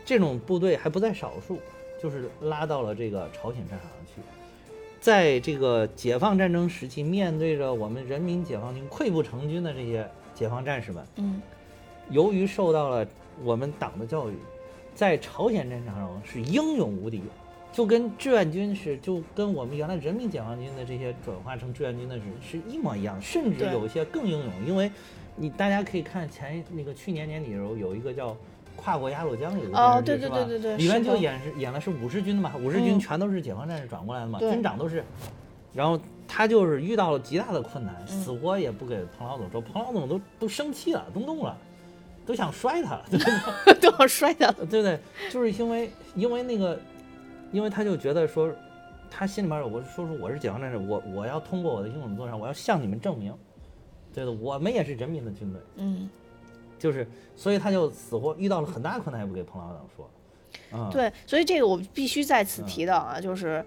Speaker 2: 这种部队还不在少数，就是拉到了这个朝鲜战场上去。在这个解放战争时期，面对着我们人民解放军溃不成军的这些解放战士们，
Speaker 1: 嗯
Speaker 2: 由于受到了我们党的教育，在朝鲜战场上是英勇无敌，就跟志愿军是，就跟我们原来人民解放军的这些转化成志愿军的是是一模一样，甚至有一些更英勇，因为你大家可以看前那个去年年底的时候有一个叫。跨过鸭绿江有个
Speaker 1: 哦
Speaker 2: 电视剧是吧
Speaker 1: 对对对对对
Speaker 2: 里面就演是演的是五十军的嘛，五十军
Speaker 1: 嗯
Speaker 2: 全都是解放战士转过来的嘛，
Speaker 1: 对
Speaker 2: 军长都是，然后他就是遇到了极大的困难，
Speaker 1: 嗯
Speaker 2: 死活也不给彭老总说，彭老总都都生气了，都怒了，都想摔他，了 对？
Speaker 1: 都要摔他了。
Speaker 2: 对不对？就是因为因为那个，因为他就觉得说，他心里面我说说我是解放战士，我我要通过我的英勇作战，我要向你们证明，对的，我们也是人民的军队，
Speaker 1: 嗯，
Speaker 2: 就是所以他就死活遇到了很大困难也不给彭老长说，啊、
Speaker 1: 对，所以这个我必须在此
Speaker 2: 嗯
Speaker 1: 提到啊，就是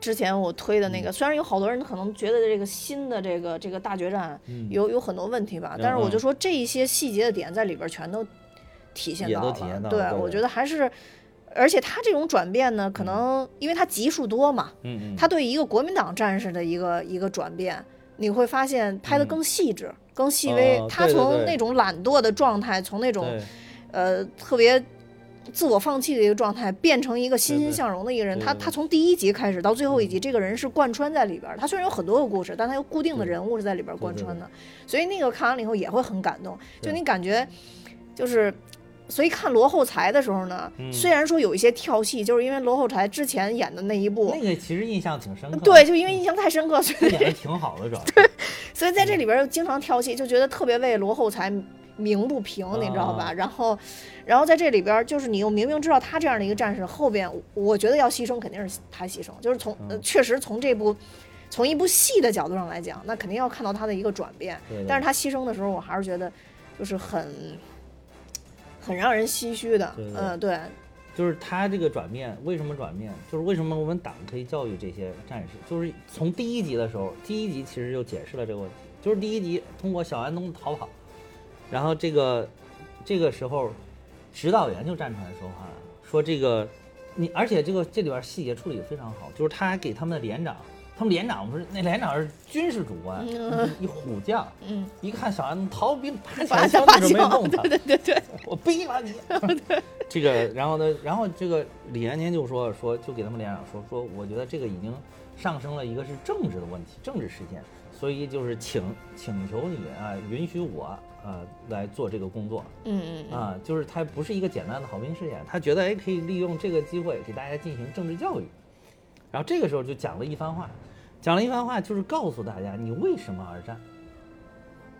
Speaker 1: 之前我推的那个，虽然有好多人可能觉得这个新的这个这个大决战
Speaker 2: 嗯。
Speaker 1: 有有很多问题吧，
Speaker 2: 嗯
Speaker 1: 但是我就
Speaker 2: 嗯。
Speaker 1: 说这一些细节的点在里边全都体现到了。
Speaker 2: 体现到。了
Speaker 1: 对，我觉得还是。而且他这种转变呢，可能因为他集数多嘛，
Speaker 2: 嗯嗯，
Speaker 1: 他对一个国民党战士的一个一个转变，你会发现拍的
Speaker 2: 嗯
Speaker 1: 更细致、更细微。
Speaker 2: 哦
Speaker 1: 他从那种懒惰的状态，从那种呃特别自我放弃的一个状态，变成一个欣欣向荣的一个人。他他从第一集开始到最后一集，这个人是贯穿在里边儿。他虽然有很多个故事，但他有固定的人物是在里边儿贯穿的，所以那个看完了以后也会很感动。就你感觉就是。所以看罗后才的时候呢，
Speaker 2: 嗯
Speaker 1: 虽然说有一些跳戏，就是因为罗后才之前演的那一部，
Speaker 2: 那个其实印象挺深刻的，
Speaker 1: 对，就因为印象太深刻，所以
Speaker 2: 演的挺好的，主要是
Speaker 1: 所以在这里边儿又经常跳戏，就觉得特别为罗后才鸣不平，你知道吧？
Speaker 2: 啊
Speaker 1: 然后，然后在这里边儿，就是你又明明知道他这样的一个战士，后边我觉得要牺牲肯定是他牺牲，就是从、确实从这部从一部戏的角度上来讲，那肯定要看到他的一个转变。
Speaker 2: 对对
Speaker 1: 但是他牺牲的时候，我还是觉得就是很很让人唏嘘的。
Speaker 2: 对对
Speaker 1: 嗯，对，
Speaker 2: 就是他这个转变，为什么转变？就是为什么我们党可以教育这些战士？就是从第一集的时候，第一集其实就解释了这个问题。就是第一集通过小安东逃跑，然后这个这个时候，指导员就站出来说话了，说这个你，而且这个这里边细节处理的非常好，就是他还给他们的连长，他们连长不是那连长是军事主官，
Speaker 1: 嗯。
Speaker 2: 一虎将，
Speaker 1: 嗯，
Speaker 2: 一看小安东逃兵，啪
Speaker 1: 拔
Speaker 2: 枪
Speaker 1: 拔枪
Speaker 2: 就准备弄他，
Speaker 1: 对对对，
Speaker 2: 我毙了你。这个，然后呢，然后这个李延年就说说，就给他们连长说说，我觉得这个已经上升了一个是政治的问题，政治事件，所以就是请请求你啊，允许我啊来做这个工作。
Speaker 1: 嗯嗯嗯，
Speaker 2: 啊，就是他不是一个简单的好兵事件，他觉得哎可以利用这个机会给大家进行政治教育，然后这个时候就讲了一番话，讲了一番话就是告诉大家你为什么而战。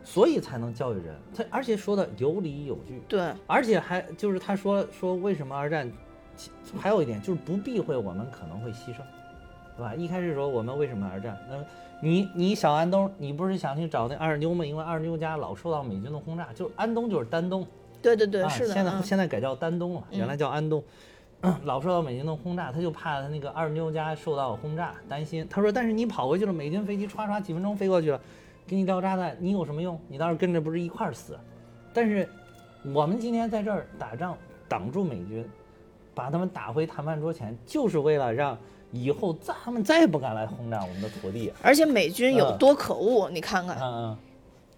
Speaker 2: 所以才能教育人，他而且说的有理有据，
Speaker 1: 对，
Speaker 2: 而且还就是他说说为什么而战，其还有一点就是不避讳我们可能会牺牲，对吧？一开始说我们为什么而战？那你你小安东，你不是想去找那二妞吗？因为二妞家老受到美军的轰炸，就安东就是丹东，
Speaker 1: 对对对，
Speaker 2: 啊，
Speaker 1: 是的，
Speaker 2: 现在
Speaker 1: 嗯
Speaker 2: 现在改叫丹东了，原来叫安东。老受到美军的轰炸，他就怕他那个二妞家受到轰炸，担心。他说：“但是你跑回去了，美军飞机唰唰几分钟飞过去了，给你掉炸弹，你有什么用？你倒是跟着不是一块儿死？但是我们今天在这儿打仗，挡住美军，把他们打回谈判桌前，就是为了让以后他们再也不敢来轰炸我们的土地。
Speaker 1: 而且美军有
Speaker 2: 嗯
Speaker 1: 多可恶，你看看，
Speaker 2: 嗯嗯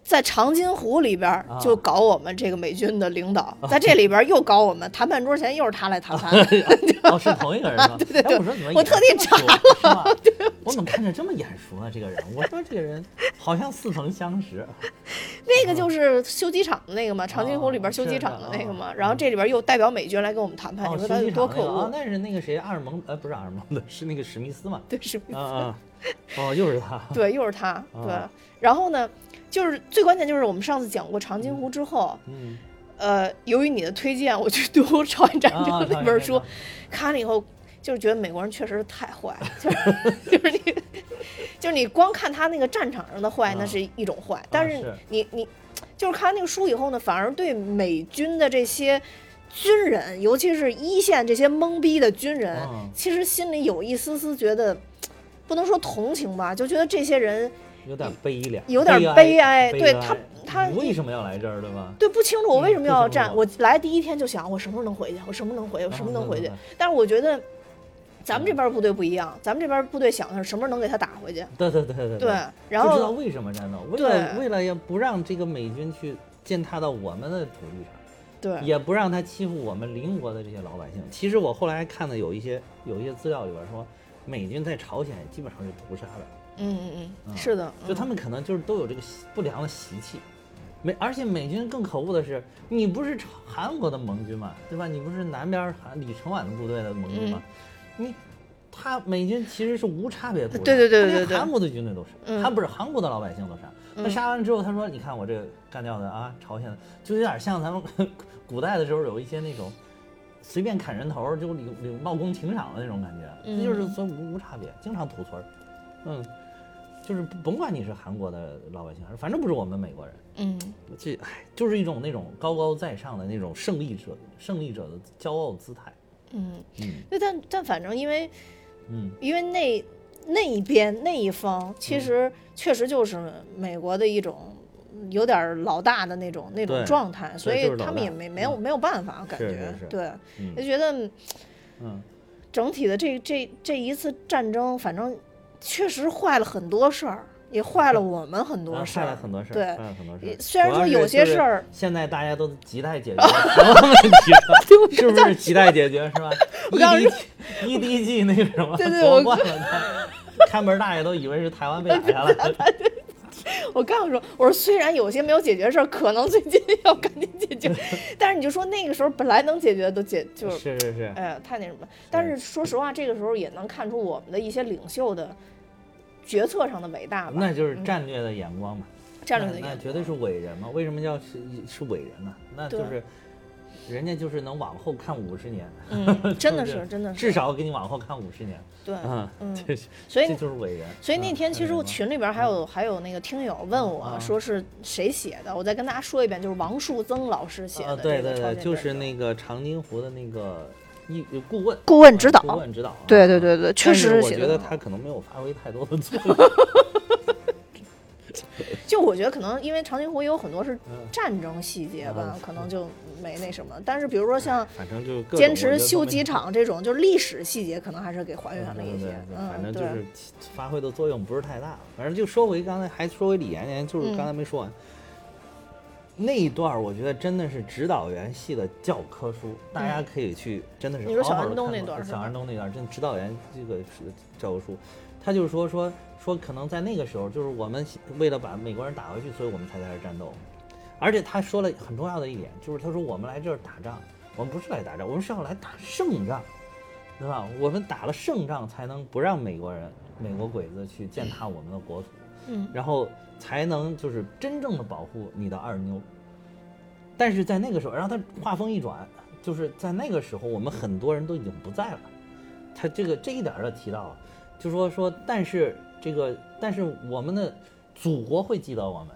Speaker 1: 在长津湖里边就搞我们这个美军的领导，在这里边儿又搞我们，谈判桌前又是他来谈判。
Speaker 2: 嗯，哦，是同一个人吗？对对
Speaker 1: 对
Speaker 2: 我说怎么
Speaker 1: 我特地查
Speaker 2: 了，我怎么看着这么眼熟呢？这个人，我说这个人好像似曾相识。
Speaker 1: 那个就是修机场的那个嘛，长津湖里边修机场的那个嘛。
Speaker 2: 哦
Speaker 1: 然后这里边又代表美军来跟我们谈判，
Speaker 2: 哦，
Speaker 1: 你说他有多可恶？
Speaker 2: 那是那个谁，阿尔蒙，呃，不是阿尔蒙的，是那个史密斯嘛。
Speaker 1: 对，史
Speaker 2: 密斯，哦，又是他。
Speaker 1: 对，又是他。对
Speaker 2: 啊，
Speaker 1: 然后呢，就是最关键就是我们上次讲过长津湖之后，
Speaker 2: 嗯，
Speaker 1: 呃，由于你的推荐，我去读《朝鲜战争
Speaker 2: 啊》
Speaker 1: 那本书看了以后，就是觉得美国人确实是太坏了，就是就是你，就是你光看他那个战场上的坏，那
Speaker 2: 啊。
Speaker 1: 是一种坏，但是
Speaker 2: 是。
Speaker 1: 你你就是看完那个书以后呢，反而对美军的这些。军人，尤其是一线这些懵逼的军人，
Speaker 2: 嗯
Speaker 1: 其实心里有一丝丝觉得，不能说同情吧，就觉得这些人
Speaker 2: 有点悲凉，
Speaker 1: 有点
Speaker 2: 悲
Speaker 1: 悲哀对他他
Speaker 2: 为什么要来这儿，对吧？
Speaker 1: 对，不清楚我为什么要站。我来第一天就想，我什么时候能回去？我什么时候能回去？我什么时候能回去
Speaker 2: 啊？
Speaker 1: 但是我觉得，咱们这边部队不一样，咱们这边部队想的是什么时候能给他打回去。
Speaker 2: 对对对对
Speaker 1: 对，然后
Speaker 2: 不知道为什么战斗，为了
Speaker 1: 对
Speaker 2: 为了要不让这个美军去践踏到我们的土地上。
Speaker 1: 对，
Speaker 2: 也不让他欺负我们邻国的这些老百姓。其实我后来看的有一些有一些资料里边说，美军在朝鲜基本上是屠杀的，
Speaker 1: 嗯嗯嗯，
Speaker 2: 嗯
Speaker 1: 是的，
Speaker 2: 就
Speaker 1: 嗯
Speaker 2: 他们可能就是都有这个习不良的习气。美，而且美军更可恶的是，你不是朝韩国的盟军嘛，对吧？你不是南边韩李承晚的部队的盟军嘛？你他美军其实是无差别屠
Speaker 1: 对对对对对
Speaker 2: 连韩国的军队都是，
Speaker 1: 嗯
Speaker 2: 他不是韩国的老百姓都杀。那
Speaker 1: 嗯
Speaker 2: 杀完之后，他说：“你看我这个干掉的啊，朝鲜的，就有点像咱们古代的时候有一些那种随便砍人头儿就领领冒功请赏的那种感觉，
Speaker 1: 嗯
Speaker 2: 这就是说无无差别，经常屠村儿，嗯，就是甭管你是韩国的老百姓还是，反正不是我们美国人，
Speaker 1: 嗯。
Speaker 2: 这哎就是一种那种高高在上的那种胜利者胜利者的骄傲姿态，
Speaker 1: 嗯，
Speaker 2: 嗯。
Speaker 1: 对，但但反正因为
Speaker 2: 嗯。
Speaker 1: 因为那那一边那一方，其实确实就是美国的一种。有点儿老大的那种那种状态，所以他们也
Speaker 2: 大
Speaker 1: 没没有
Speaker 2: 嗯。
Speaker 1: 没有办法，感觉
Speaker 2: 是是
Speaker 1: 对，
Speaker 2: 嗯。
Speaker 1: 就觉得
Speaker 2: 嗯，
Speaker 1: 整体的这这这一次战争，反正确实坏了很多事儿，也坏了我们很多
Speaker 2: 啊
Speaker 1: 事儿，
Speaker 2: 坏了很多事儿，
Speaker 1: 对
Speaker 2: 坏了很多事儿。
Speaker 1: 虽然说有些事儿
Speaker 2: 现在大家都亟待解决 什么问题了，是不是亟待解决是吧
Speaker 1: 我刚
Speaker 2: ？EDG EDG 那个什么
Speaker 1: 对对我
Speaker 2: 夺冠了，他看门大爷都以为是台湾被打下来了。
Speaker 1: 我刚想说，我说虽然有些没有解决的事儿，可能最近要赶紧解决，但是你就说那个时候本来能解决的都解，就是
Speaker 2: 是是是，
Speaker 1: 哎呀太那什么。但是说实话，这个时候也能看出我们的一些领袖的决策上的伟大吧。
Speaker 2: 那就是战略的眼光嘛，
Speaker 1: 战略的眼
Speaker 2: 光那绝对是伟人嘛。为什么叫是是伟人呢？那就是人家就是能往后看五十年，
Speaker 1: 嗯，真的
Speaker 2: 是
Speaker 1: 真的是
Speaker 2: 至少给你往后看五十年。
Speaker 1: 对，
Speaker 2: 嗯，
Speaker 1: 所以
Speaker 2: 这就是伟人。
Speaker 1: 所以那
Speaker 2: 嗯
Speaker 1: 天其实我群里边还有还有那个听友问我
Speaker 2: 啊
Speaker 1: 说是谁写的，我再跟大家说一遍，就是王树增老师写
Speaker 2: 啊，
Speaker 1: 的
Speaker 2: 对对对，
Speaker 1: 这个朝鲜
Speaker 2: 就是那个长津湖的那个一顾问，
Speaker 1: 顾问指导
Speaker 2: 顾问指导啊。
Speaker 1: 对对对对，确实我。
Speaker 2: 觉得他可能没有发挥太多的作用。
Speaker 1: 就我觉得可能因为长津湖也有很多是
Speaker 2: 嗯
Speaker 1: 战争细节吧
Speaker 2: 嗯，
Speaker 1: 可能就没那什么。但是比如说像
Speaker 2: 反正就
Speaker 1: 坚持修机场这种，就是历史细节，可能还是给还原了一些。
Speaker 2: 反正就
Speaker 1: 对
Speaker 2: 是发挥的作用不是太大。反正就说回刚才，还说回李延年，就是
Speaker 1: 嗯
Speaker 2: 刚才没说完。那一段儿我觉得真的是指导员系的教科书，大家可以去，真的是
Speaker 1: 嗯你说小安东那段儿是吧
Speaker 2: 安东那段儿，真指导员这个是教科书。他就是说说说，可能在那个时候，就是我们为了把美国人打回去，所以我们才在这儿战斗。而且他说了很重要的一点，就是他说我们来这儿打仗，我们不是来打仗，我们是要来打胜仗，对吧？我们打了胜仗，才能不让美国人、美国鬼子去践踏我们的国土，
Speaker 1: 嗯
Speaker 2: 然后才能就是真正的保护你的二妞。但是在那个时候，然后他话锋一转，就是在那个时候，我们很多人都已经不在了。他这个这一点儿他提到了，就说说，但是这个，但是我们的祖国会记得我们，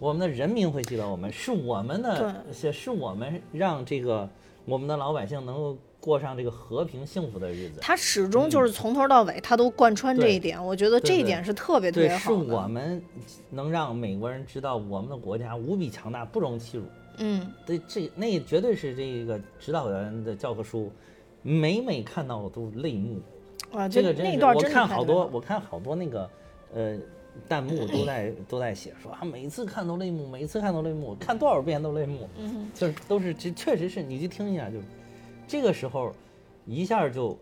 Speaker 2: 我们的人民会记得我们，是我们的，是是我们让这个我们的老百姓能够过上这个和平幸福的日子。
Speaker 1: 他始终就是从头到尾，他都贯穿这一点，我觉得这一
Speaker 2: 对对
Speaker 1: 点是特别特，别
Speaker 2: 是
Speaker 1: 好的。
Speaker 2: 我们能让美国人知道我们的国家无比强大，不容欺辱。
Speaker 1: 嗯，
Speaker 2: 对，这那绝对是这个指导员的教科书，每每看到我都泪目。
Speaker 1: 啊，
Speaker 2: 这个真是，
Speaker 1: 那段
Speaker 2: 我
Speaker 1: 真的太特别
Speaker 2: 看好多，我看好多那个，呃，弹幕都在 都在写说啊，每次看都泪目，每次看都泪目，看多少遍都泪目，
Speaker 1: 嗯
Speaker 2: 就是都是这确实是，你去听一下，就这个时候一下就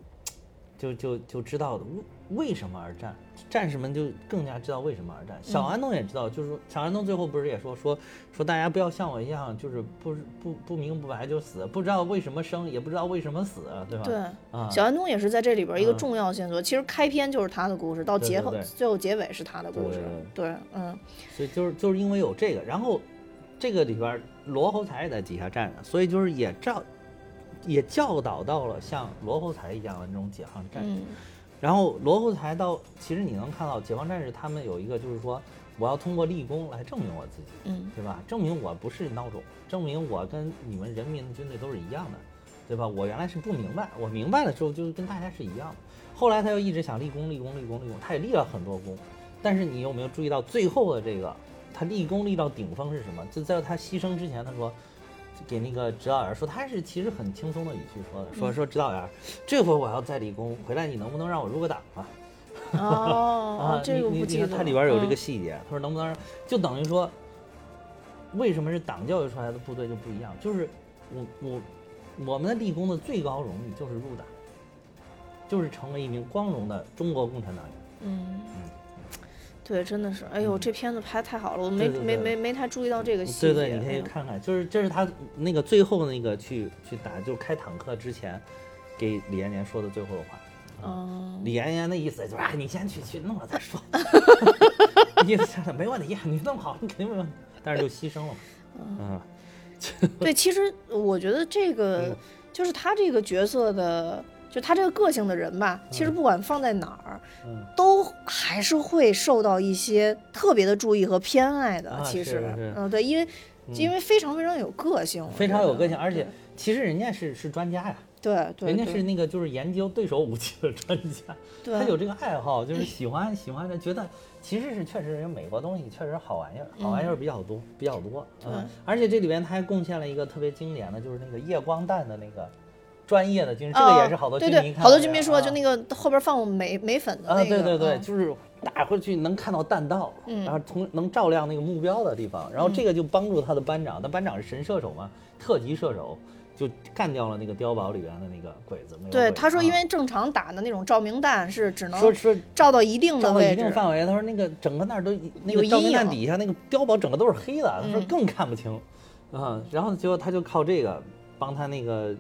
Speaker 2: 就就就知道为为什么而战，战士们就更加知道为什么而战。小安东也知道，就是说小安东最后不是也说说说大家不要像我一样，就是不不不明不白就死，不知道为什么生，也不知道为什么死，对吧？
Speaker 1: 对，
Speaker 2: 啊，
Speaker 1: 小安东也是在这里边一个
Speaker 2: 嗯
Speaker 1: 重要线索。其实开篇就是他的故事，到结后最后结尾是他的故事。
Speaker 2: 对
Speaker 1: 对，嗯
Speaker 2: 所以就是就是因为有这个，然后这个里边罗侯才也在底下站着，所以就是也教也教导到了像罗侯才一样的那种解放战士。
Speaker 1: 嗯
Speaker 2: 然后罗侯才到，其实你能看到解放战士他们有一个就是说，我要通过立功来证明我自己，
Speaker 1: 嗯
Speaker 2: 对吧？证明我不是孬种，证明我跟你们人民的军队都是一样的，对吧？我原来是不明白，我明白的时候就是跟大家是一样的。后来他又一直想立功，立功，立功，立功，他也立了很多功，但是你有没有注意到最后的这个，他立功立到顶峰是什么？就在他牺牲之前，他说。给那个指导员说，他是其实很轻松的语气说的，说说指导员，这回我要再立功，回来你能不能让我入个党啊？
Speaker 1: 哦
Speaker 2: 啊，，
Speaker 1: 这个
Speaker 2: 你你
Speaker 1: 不记得了。
Speaker 2: 你看它里边有这个
Speaker 1: 嗯
Speaker 2: 细节，他说能不能让，就等于说，为什么是党教育出来的部队就不一样？就是我我我们的立功的最高荣誉就是入党，就是成为一名光荣的中国共产党员。
Speaker 1: 嗯嗯，对，真的是，哎呦，
Speaker 2: 嗯
Speaker 1: 这片子拍的太好了，我没没没没太注意到这个细节。
Speaker 2: 对对，你可以
Speaker 1: 嗯
Speaker 2: 看看，就是这是他那个最后那个去去打，就是开坦克之前，给李延年说的最后的话。
Speaker 1: 哦，
Speaker 2: 李延年的意思就是，哎，你先去去弄了再说。意思是没问题，你弄好，你肯定没问题。但是就牺牲了嘛。嗯，
Speaker 1: 对，其实我觉得这个
Speaker 2: 嗯
Speaker 1: 就是他这个角色的，就他这个个性的人吧，其实不管放在哪儿，
Speaker 2: 嗯。
Speaker 1: 都还是会受到一些特别的注意和偏爱的。
Speaker 2: 啊
Speaker 1: 其实，嗯，对，因为因为非常非常有个性，
Speaker 2: 非常有个性，而且其实人家是是专家呀，
Speaker 1: 对对，
Speaker 2: 人家是那个就是研究对手武器的专家，
Speaker 1: 对。
Speaker 2: 他有这个爱好，就是喜欢 喜欢的，觉得其实是确实人美国东西确实好玩意儿，好玩意儿比较多比较多，嗯，而且这里边他还贡献了一个特别经典的，就是那个夜光弹的那个专业的军人，这个也是好多军迷
Speaker 1: 对，好多军迷说，就
Speaker 2: 啊
Speaker 1: 那个后边放镁镁粉的
Speaker 2: 啊，
Speaker 1: 那个，
Speaker 2: 对对对，
Speaker 1: 嗯。
Speaker 2: 就是打过去能看到弹道，
Speaker 1: 嗯。
Speaker 2: 然后从能照亮那个目标的地方，然后这个就帮助他的班长，他班长是神射手嘛，特级射手，就干掉了那个碉堡里边的那个鬼子。没有
Speaker 1: 对，他说，
Speaker 2: 啊
Speaker 1: 因为正常打的那种照明弹是只能
Speaker 2: 说说
Speaker 1: 照到一定的
Speaker 2: 照到
Speaker 1: 位置，
Speaker 2: 一定范围，他说那个整个那儿都那个照明弹底下那个碉堡整个都是黑的，他说
Speaker 1: 嗯。
Speaker 2: 更看不清，啊，然后结果他就靠这个帮他那个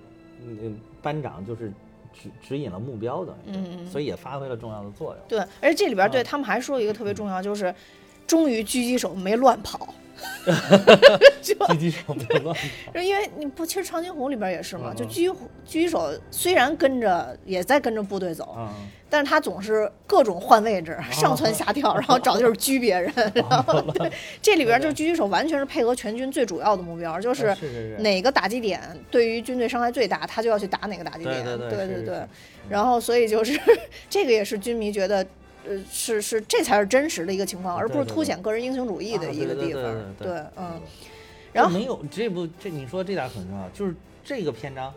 Speaker 2: 嗯班长就是指指引了目标的，
Speaker 1: 嗯嗯
Speaker 2: 所以也发挥了重要的作用。
Speaker 1: 对，而且这里边对
Speaker 2: 啊
Speaker 1: 他们还说一个特别重要，就是终于狙击手没乱跑，
Speaker 2: 狙击手没乱跑，
Speaker 1: 因为你不，其实长津湖里边也是嘛，就狙狙击手虽然跟着也在跟着部队走，
Speaker 2: 啊，
Speaker 1: 但是他总是各种换位置，上蹿下跳，然后找地儿狙别人，然后对，这里边就是狙击手完全是配合全军最主要的目标，就是哪个打击点对于军队伤害最大，他就要去打哪个打击点，
Speaker 2: 对对对
Speaker 1: 然后所以就是这个也是军迷觉得。呃，是是，这才是真实的一个情况，而不是凸显个人英雄主义的
Speaker 2: 啊
Speaker 1: 一个地方。
Speaker 2: 对对对对对
Speaker 1: 嗯，然后
Speaker 2: 没有这部这你说这点很重要，就是这个篇章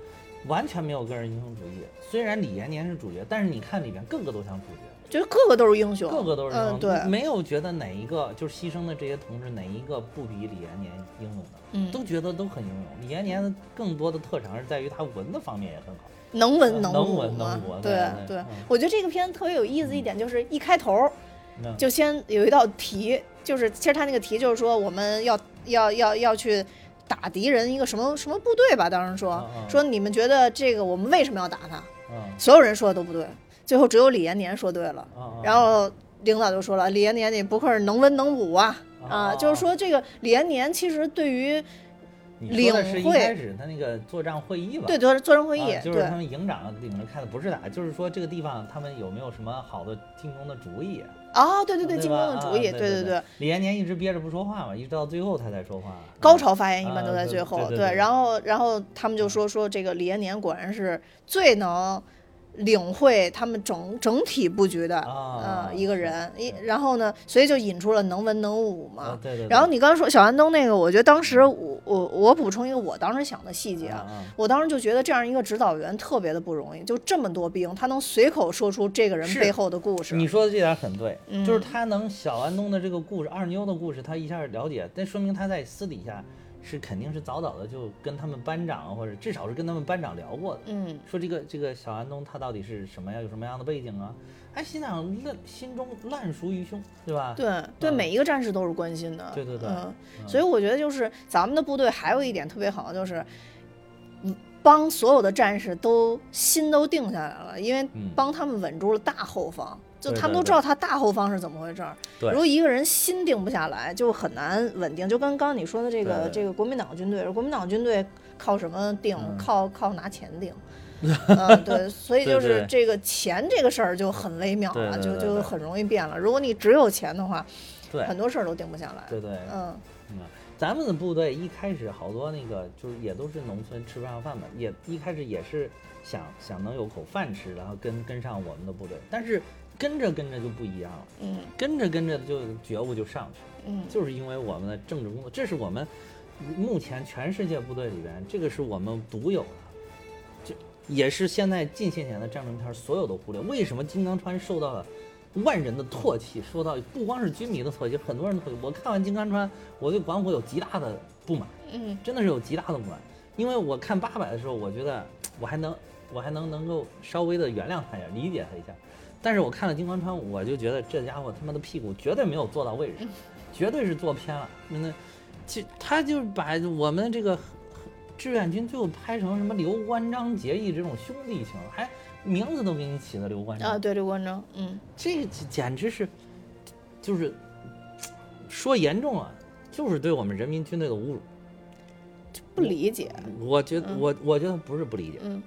Speaker 2: 完全没有个人英雄主义。虽然李延年是主角，但是你看里边个个都像主角，
Speaker 1: 就是个个都是英雄，
Speaker 2: 个个都是英
Speaker 1: 嗯，
Speaker 2: 雄，
Speaker 1: 对，
Speaker 2: 没有觉得哪一个就是牺牲的这些同志哪一个不比李延年英勇的，
Speaker 1: 嗯，
Speaker 2: 都觉得都很英勇。李延年更多的特长是在于他文的方面也很好。
Speaker 1: 能文
Speaker 2: 能
Speaker 1: 武
Speaker 2: 文能
Speaker 1: 嘛
Speaker 2: 武
Speaker 1: 对
Speaker 2: 对
Speaker 1: 我觉得这个片子特别有意思一点，就是一开头
Speaker 2: 嗯
Speaker 1: 就先有一道题，就是其实他那个题就是说我们要要要要去打敌人一个什么什么部队吧，当时说说你们觉得这个我们为什么要打他？
Speaker 2: 嗯
Speaker 1: 所有人说的都不对，最后只有李延年说对了。然后领导就说了，李延年你不愧是能文能武啊啊，
Speaker 2: 哦
Speaker 1: 就是说这个李延年其实对于
Speaker 2: 你说的是一开始他那个作战会议吧？
Speaker 1: 对作作战会议
Speaker 2: 啊，就是他们营长领着开的不是打，就是说这个地方他们有没有什么好的进攻的主意？
Speaker 1: 啊，对对对，
Speaker 2: 对
Speaker 1: 进攻的主意，
Speaker 2: 啊对
Speaker 1: 对对。
Speaker 2: 李延年一直憋着不说话嘛，一直到最后他才说话。
Speaker 1: 高潮发言一般
Speaker 2: 啊
Speaker 1: 都在最后，对，
Speaker 2: 对对对
Speaker 1: 然后然后他们就说说这个李延年果然是最能领会他们整整体布局的
Speaker 2: 啊
Speaker 1: 呃一个人，一然后呢，所以就引出了能文能武嘛
Speaker 2: 啊，。对对对。
Speaker 1: 然后你刚刚说小安东那个，我觉得当时我我我补充一个我当时想的细节啊，
Speaker 2: 啊
Speaker 1: 我当时就觉得这样一个指导员特别的不容易，就这么多兵，他能随口说出这个人背后的故事。
Speaker 2: 你说的这点很对，就是
Speaker 1: 嗯
Speaker 2: 他能小安东的这个故事，二妞的故事，他一下了解，那说明他在私底下是肯定是早早的就跟他们班长或者至少是跟他们班长聊过的，
Speaker 1: 嗯
Speaker 2: 说这个这个小安东他到底是什么呀，有什么样的背景啊？哎，心想烂心中烂熟于胸，对吧？
Speaker 1: 对对，
Speaker 2: 嗯
Speaker 1: 每一个战士都是关心的。
Speaker 2: 对对对
Speaker 1: 嗯，
Speaker 2: 嗯
Speaker 1: 所以我觉得就是咱们的部队还有一点特别好，就是嗯帮所有的战士都心都定下来了，因为
Speaker 2: 嗯
Speaker 1: 帮他们稳住了大后方。就他们都知道他大后方是怎么回事儿。
Speaker 2: 对
Speaker 1: 如果一个人心定不下来，就很难稳定。就跟刚刚你说的这个这个国民党军队，国民党军队靠什么定？
Speaker 2: 嗯
Speaker 1: 靠靠拿钱定。嗯，对，所以就是这个钱这个事儿就很微妙了，
Speaker 2: 对对对对
Speaker 1: 就就很容易变了。如果你只有钱的话，
Speaker 2: 对
Speaker 1: 很多事儿都定不下来。
Speaker 2: 对对，
Speaker 1: 嗯，
Speaker 2: 嗯，咱们的部队一开始好多那个就是也都是农村吃不上饭嘛，也一开始也是想想能有口饭吃，然后跟跟上我们的部队，但是跟着跟着就不一样了，
Speaker 1: 嗯
Speaker 2: 跟着跟着就觉悟就上去了，
Speaker 1: 嗯
Speaker 2: 就是因为我们的政治工作，这是我们目前全世界部队里边，这个是我们独有的。这也是现在近些年的战争片儿所有的忽略。为什么金刚川受到了万人的唾弃，受到不光是军迷的唾弃，很多人的唾弃。我看完金刚川，我对管虎有极大的不满，
Speaker 1: 嗯
Speaker 2: 真的是有极大的不满。因为我看八百的时候，我觉得我还能，我还能能够稍微的原谅他一下，理解他一下。但是我看了金刚川，我就觉得这家伙他妈的屁股绝对没有坐到位置上，绝对是坐偏了。那其他就把我们这个志愿军最后拍成什么刘关张结义这种兄弟情，还名字都给你起的刘关张
Speaker 1: 啊，对刘关张，嗯
Speaker 2: 这简直是，就是说严重啊，就是对我们人民军队的侮辱。
Speaker 1: 不理解，
Speaker 2: 我觉得
Speaker 1: 嗯
Speaker 2: 我我觉得不是不理解，
Speaker 1: 嗯，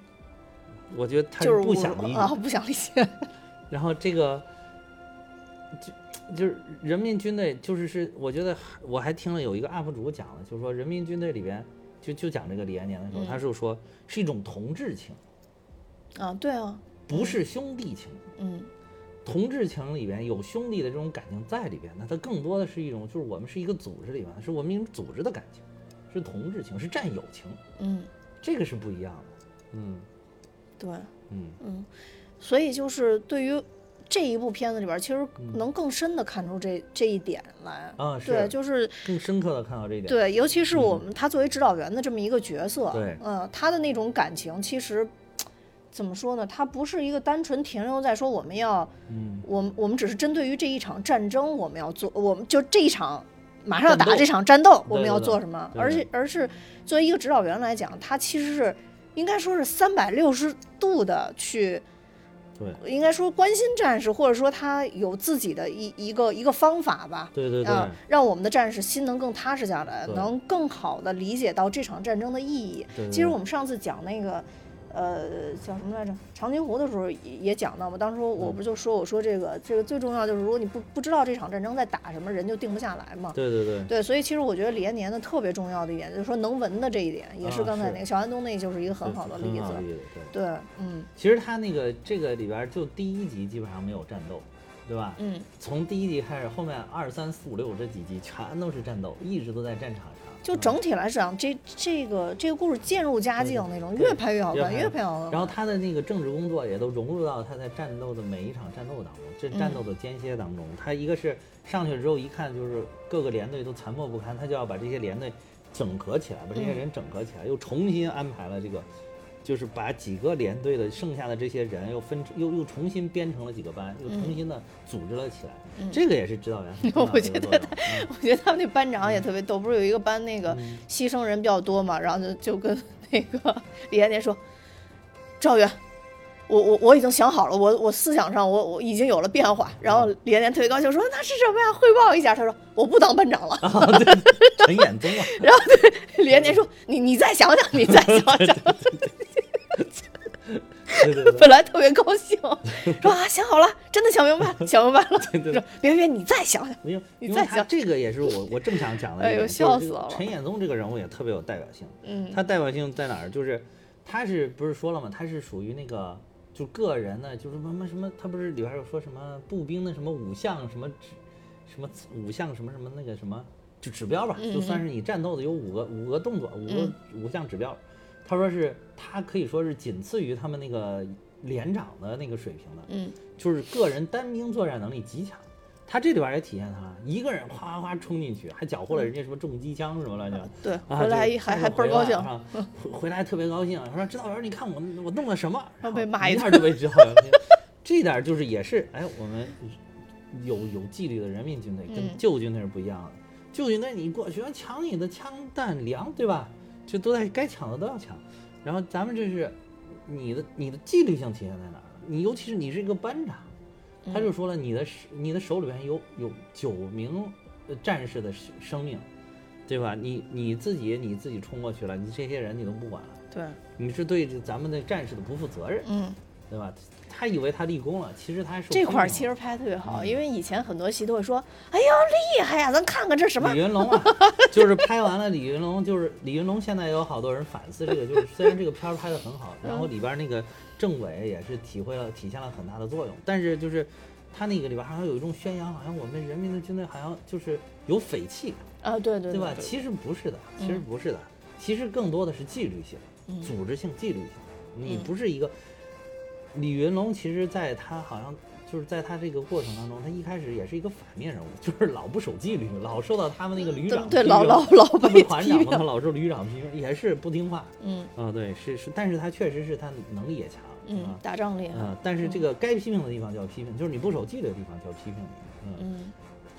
Speaker 2: 我觉得他
Speaker 1: 就是
Speaker 2: 不想理解。
Speaker 1: 啊，不想理解，
Speaker 2: 然后这个就就是人民军队，就是是我觉得我还听了有一个 UP 主讲了，就是说人民军队里边就就讲这个李延年的时候，
Speaker 1: 嗯。
Speaker 2: 他就说是一种同志情，
Speaker 1: 啊，对啊，
Speaker 2: 不是兄弟情。
Speaker 1: 嗯。
Speaker 2: 同志情里边有兄弟的这种感情在里边，那它更多的是一种，就是我们是一个组织里边，是我们一种组织的感情，是同志情，是战友情，
Speaker 1: 嗯，
Speaker 2: 这个是不一样的。嗯。
Speaker 1: 对，
Speaker 2: 嗯，
Speaker 1: 嗯，所以就是对于这一部片子里边，其实
Speaker 2: 嗯
Speaker 1: 能更深的看出这这一点来。
Speaker 2: 啊
Speaker 1: 对，就是
Speaker 2: 更深刻的看到这一点。
Speaker 1: 对，尤其是我们他作为指导员的这么一个角色，
Speaker 2: 对
Speaker 1: 嗯，他的那种感情，其实怎么说呢？他不是一个单纯停留在说我们要，
Speaker 2: 嗯，
Speaker 1: 我们我们只是针对于这一场战争，我们要做，我们就这一场马上要打这场战斗，我们要做什么？
Speaker 2: 对
Speaker 1: 而且而是作为一个指导员来讲，他其实是应该说是三百六十度的去。
Speaker 2: 对。
Speaker 1: 应该说关心战士，或者说他有自己的一一个一个方法吧，
Speaker 2: 对对对，
Speaker 1: 啊，让我们的战士心能更踏实下来，能更好的理解到这场战争的意义。
Speaker 2: 对对
Speaker 1: 其实我们上次讲那个，呃，叫什么来着？长津湖的时候也也讲到嘛。当时我
Speaker 2: 嗯
Speaker 1: 不就说，我说这个这个最重要就是，如果你不不知道这场战争在打什么，人就定不下来嘛。
Speaker 2: 对对对，
Speaker 1: 对，所以其实我觉得李延年的特别重要的一点，就是说能文的这一点，也是刚才那个小安东那就是一个很好的例子。
Speaker 2: 对，
Speaker 1: 对，嗯
Speaker 2: 其实他那个这个里边就第一集基本上没有战斗，对吧？
Speaker 1: 嗯，
Speaker 2: 从第一集开始，后面二三四五六这几集全都是战斗，一直都在战场上。嗯
Speaker 1: 就整体来讲，这这个这个故事渐入佳境那种，越拍越好看，
Speaker 2: 越拍
Speaker 1: 越拍越好看。
Speaker 2: 然后他的那个政治工作也都融入到他在战斗的每一场战斗当中，这战斗的间歇当中，他一个是上去之后一看就是各个连队都残破不堪，他就要把这些连队整合起来，把这些人整合起来，又重新安排了这个，就是把几个连队的剩下的这些人又分又又重新编成了几个班，又重新的组织了起来，这个也是指导员很重要的一个作用。嗯
Speaker 1: 我觉得他们那班长也特别逗，不是有一个班那个
Speaker 2: 嗯
Speaker 1: 牺牲人比较多嘛，然后就就跟那个李延年说，赵元。我我我已经想好了，我我思想上我我已经有了变化。然后李延年特别高兴说：“那是什么呀？汇报一下。”他说：“我不当班长了。
Speaker 2: 陈眼 宗啊，
Speaker 1: 然后对李延年说：“你你再想想，你再想想。
Speaker 2: 对对对”
Speaker 1: 本来特别高兴，说啊想好了，真的想明白了，想明白了。
Speaker 2: 对对
Speaker 1: 说别别，你再想想。
Speaker 2: 没有，
Speaker 1: 你再想
Speaker 2: 这个也是我我正想讲的
Speaker 1: 哎呦笑死了
Speaker 2: 陈眼宗这个人物也特别有代表性，
Speaker 1: 嗯
Speaker 2: 他代表性在哪儿？就是他是不是说了嘛？他是属于那个就个人的，就是什么什么，他不是里边有说什么步兵的什么五项什么指什么五项什么什么那个什么就指标吧，
Speaker 1: 嗯
Speaker 2: 就算是你战斗的有五个五个动作，五个五项指标。他说是他可以说是仅次于他们那个连长的那个水平的，
Speaker 1: 嗯
Speaker 2: 就是个人单兵作战能力极强。他这里边也体现他了，一个人哗哗哗冲进去，还缴获了人家什么重机枪什么乱七八糟。
Speaker 1: 对，
Speaker 2: 啊，
Speaker 1: 回来
Speaker 2: 就
Speaker 1: 还还倍儿高兴，
Speaker 2: 啊回回来特别高兴，说指导员，你看我我弄了什么？
Speaker 1: 然后被骂一
Speaker 2: 下就被指导员听。这点就是也是，哎，我们有有纪律的人民军队跟
Speaker 1: 嗯
Speaker 2: 旧军队是不一样的。旧军队你过去抢你的枪弹粮，对吧？这都在该抢的都要抢。然后咱们这是你的你的纪律性体现在哪儿？你尤其是你是一个班长，他就说了，你的手你的手里边有有九名呃战士的生生命，对吧？你你自己你自己冲过去了，你这些人你都不管了，
Speaker 1: 对，
Speaker 2: 你是对咱们的战士的不负责任，
Speaker 1: 嗯，
Speaker 2: 对吧？他以为他立功了，其实他是
Speaker 1: 这块儿其实拍的特别好，
Speaker 2: 嗯
Speaker 1: 因为以前很多戏都会说，哎呦厉害呀，咱看看这什么
Speaker 2: 李，云龙啊，就是拍完了李云龙，就是李云龙。现在有好多人反思这个，就是虽然这个片儿拍的很好，然后里边那个政委也是体会了体现了很大的作用，但是就是他那个里边好像有一种宣扬，好像我们人民的军队好像就是有匪气感，
Speaker 1: 啊，对对
Speaker 2: 对吧？其实不是的，其实不是的，其实更多的是纪律性、
Speaker 1: 嗯
Speaker 2: 组织性、纪律性。你
Speaker 1: 嗯
Speaker 2: 不是一个李云龙，其实在他好像就是在他这个过程当中，他一开始也是一一个反面人物，就是老不守纪律，老受到他们那个旅长
Speaker 1: 对对，
Speaker 2: 批评
Speaker 1: 老老被
Speaker 2: 团长嘛，他，老受旅长批评，也是不听话。
Speaker 1: 嗯。
Speaker 2: 啊，对，是是，但是他确实是他能力也强，
Speaker 1: 嗯
Speaker 2: 啊，，
Speaker 1: 打仗厉害，
Speaker 2: 嗯，但是这个该批评的地方就要批评，就是你不守纪律的地方就要批评你，嗯，
Speaker 1: 嗯。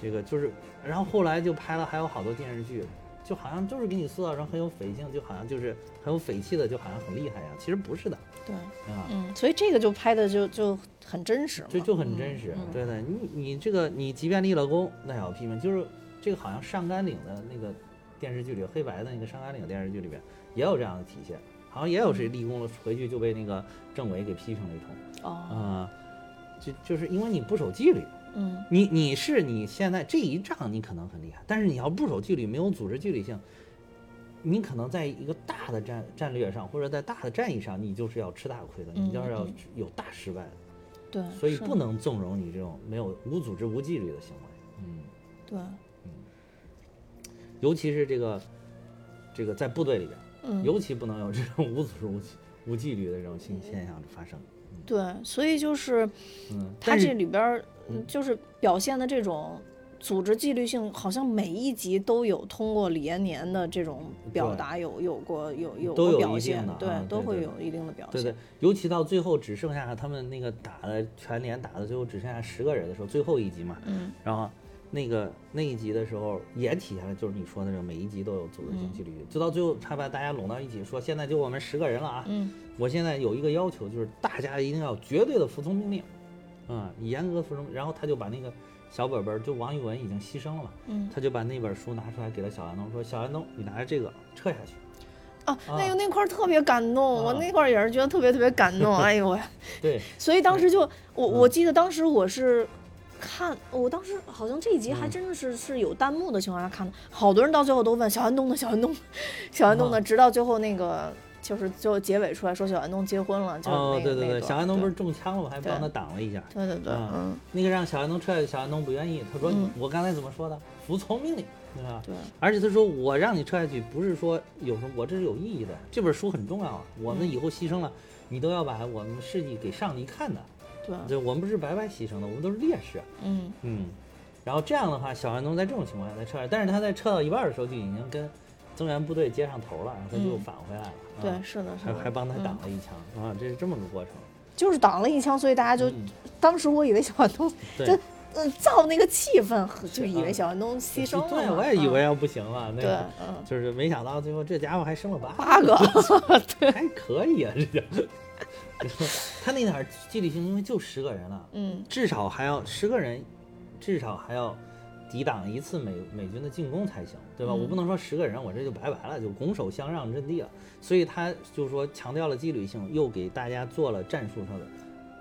Speaker 2: 这个就是，然后后来就拍了还有好多电视剧，就好像就是给你塑造成很有匪性，就好像就是很有匪气的，就好像很厉害呀，其实不是的，
Speaker 1: 对，
Speaker 2: 啊，
Speaker 1: 嗯，所以这个就拍的就就很真实嘛，
Speaker 2: 就就很真实，
Speaker 1: 嗯
Speaker 2: 对的，你你这个你即便立了功，那也要批评，就是这个好像上甘岭的那个电视剧里，黑白的那个上甘岭电视剧里边也有这样的体现，好像也有谁立功了回去就被那个政委给批评了一通，
Speaker 1: 哦，
Speaker 2: 啊、就就是因为你不守纪律，
Speaker 1: 嗯
Speaker 2: 你你是你现在这一仗你可能很厉害，但是你要不守纪律，没有组织纪律性，你可能在一个大的战战略上或者在大的战役上，你就是要吃大亏的，你就是要有大失败的，
Speaker 1: 对，
Speaker 2: 所以不能纵容你这种没有无组织无纪律的行为，嗯，
Speaker 1: 对，嗯。
Speaker 2: 尤其是这个这个在部队里边，
Speaker 1: 嗯。
Speaker 2: 尤其不能有这种无组织无纪无纪律的这种现现象发生，
Speaker 1: 对，所以就是
Speaker 2: 嗯，
Speaker 1: 他这里边就是表现的这种组织纪律性，好像每一集都有通过李延年的这种表达有有过有有
Speaker 2: 都有一定
Speaker 1: 过表现
Speaker 2: 的，
Speaker 1: 对
Speaker 2: 啊，
Speaker 1: 都会有一定的表现。
Speaker 2: 对对，尤其到最后只剩下他们那个打的全连打的最后只剩下十个人的时候，最后一集嘛，
Speaker 1: 嗯。
Speaker 2: 然后那个那一集的时候也体现了就是你说的这种每一集都有组织性纪律，就到最后他把大家拢到一起说，现在就我们十个人了啊，
Speaker 1: 嗯。
Speaker 2: 我现在有一个要求，就是大家一定要绝对的服从命令，啊、严格服从。然后他就把那个小本本儿，就王一文已经牺牲了嘛，
Speaker 1: 嗯
Speaker 2: 他就把那本书拿出来给了小安东，说小安东，你拿着这个撤下去。
Speaker 1: 啊，那个那块儿特别感动，我
Speaker 2: 啊
Speaker 1: 那块儿也是觉得特别特别感动。哎呦喂！
Speaker 2: 对，
Speaker 1: 所以当时就我我
Speaker 2: 嗯
Speaker 1: 记得当时我是看，我当时好像这一集还
Speaker 2: 嗯
Speaker 1: 真的是是有弹幕的情况下看的，好多人到最后都问小安东呢，小安东，小安东呢，
Speaker 2: 啊
Speaker 1: 直到最后那个就是最后结尾出来说小安东结婚了，就是那
Speaker 2: 哦，对对对，小安东不是中枪了吗？还帮他挡了一下。
Speaker 1: 对对对，
Speaker 2: 啊
Speaker 1: 嗯，
Speaker 2: 那个让小安东撤下去，小安东不愿意，他说、
Speaker 1: 嗯
Speaker 2: 我刚才怎么说的？服从命令，对吧？
Speaker 1: 对，
Speaker 2: 而且他说我让你撤下去，不是说有什么，我这是有意义的。这本书很重要啊，我们
Speaker 1: 嗯
Speaker 2: 以后牺牲了，你都要把我们事迹给上帝看的。
Speaker 1: 对，
Speaker 2: 对，我们不是白白牺牲的，我们都是烈士。
Speaker 1: 嗯
Speaker 2: 嗯，然后这样的话，小安东在这种情况下才撤下来，但是他在撤到一半的时候就已经跟增援部队接上头了，然后他就
Speaker 1: 嗯。
Speaker 2: 返回来了。
Speaker 1: 对，
Speaker 2: 啊
Speaker 1: 是的，是的，
Speaker 2: 还还帮他
Speaker 1: 嗯。
Speaker 2: 挡了一枪、啊，这是这么个过程。
Speaker 1: 就是挡了一枪，所以大家就、
Speaker 2: 嗯。
Speaker 1: 当时我以为小安东
Speaker 2: 对。
Speaker 1: 就嗯造那个气氛，就以为
Speaker 2: 啊。
Speaker 1: 小安东牺牲了嘛，
Speaker 2: 对，我也以为
Speaker 1: 嗯
Speaker 2: 要不行了，那
Speaker 1: 对
Speaker 2: 个，
Speaker 1: 嗯，
Speaker 2: 就是没想到最后这家伙还生了八
Speaker 1: 八个，
Speaker 2: 还可以啊，这家伙。他那点儿纪律性，因为就十个人了，
Speaker 1: 嗯。
Speaker 2: 至少还要十个人，至少还要抵挡一次美美军的进攻才行，对吧？
Speaker 1: 嗯
Speaker 2: 我不能说十个人我这就拜拜了，就拱手相让阵地了。所以他就是说强调了纪律性，又给大家做了战术上的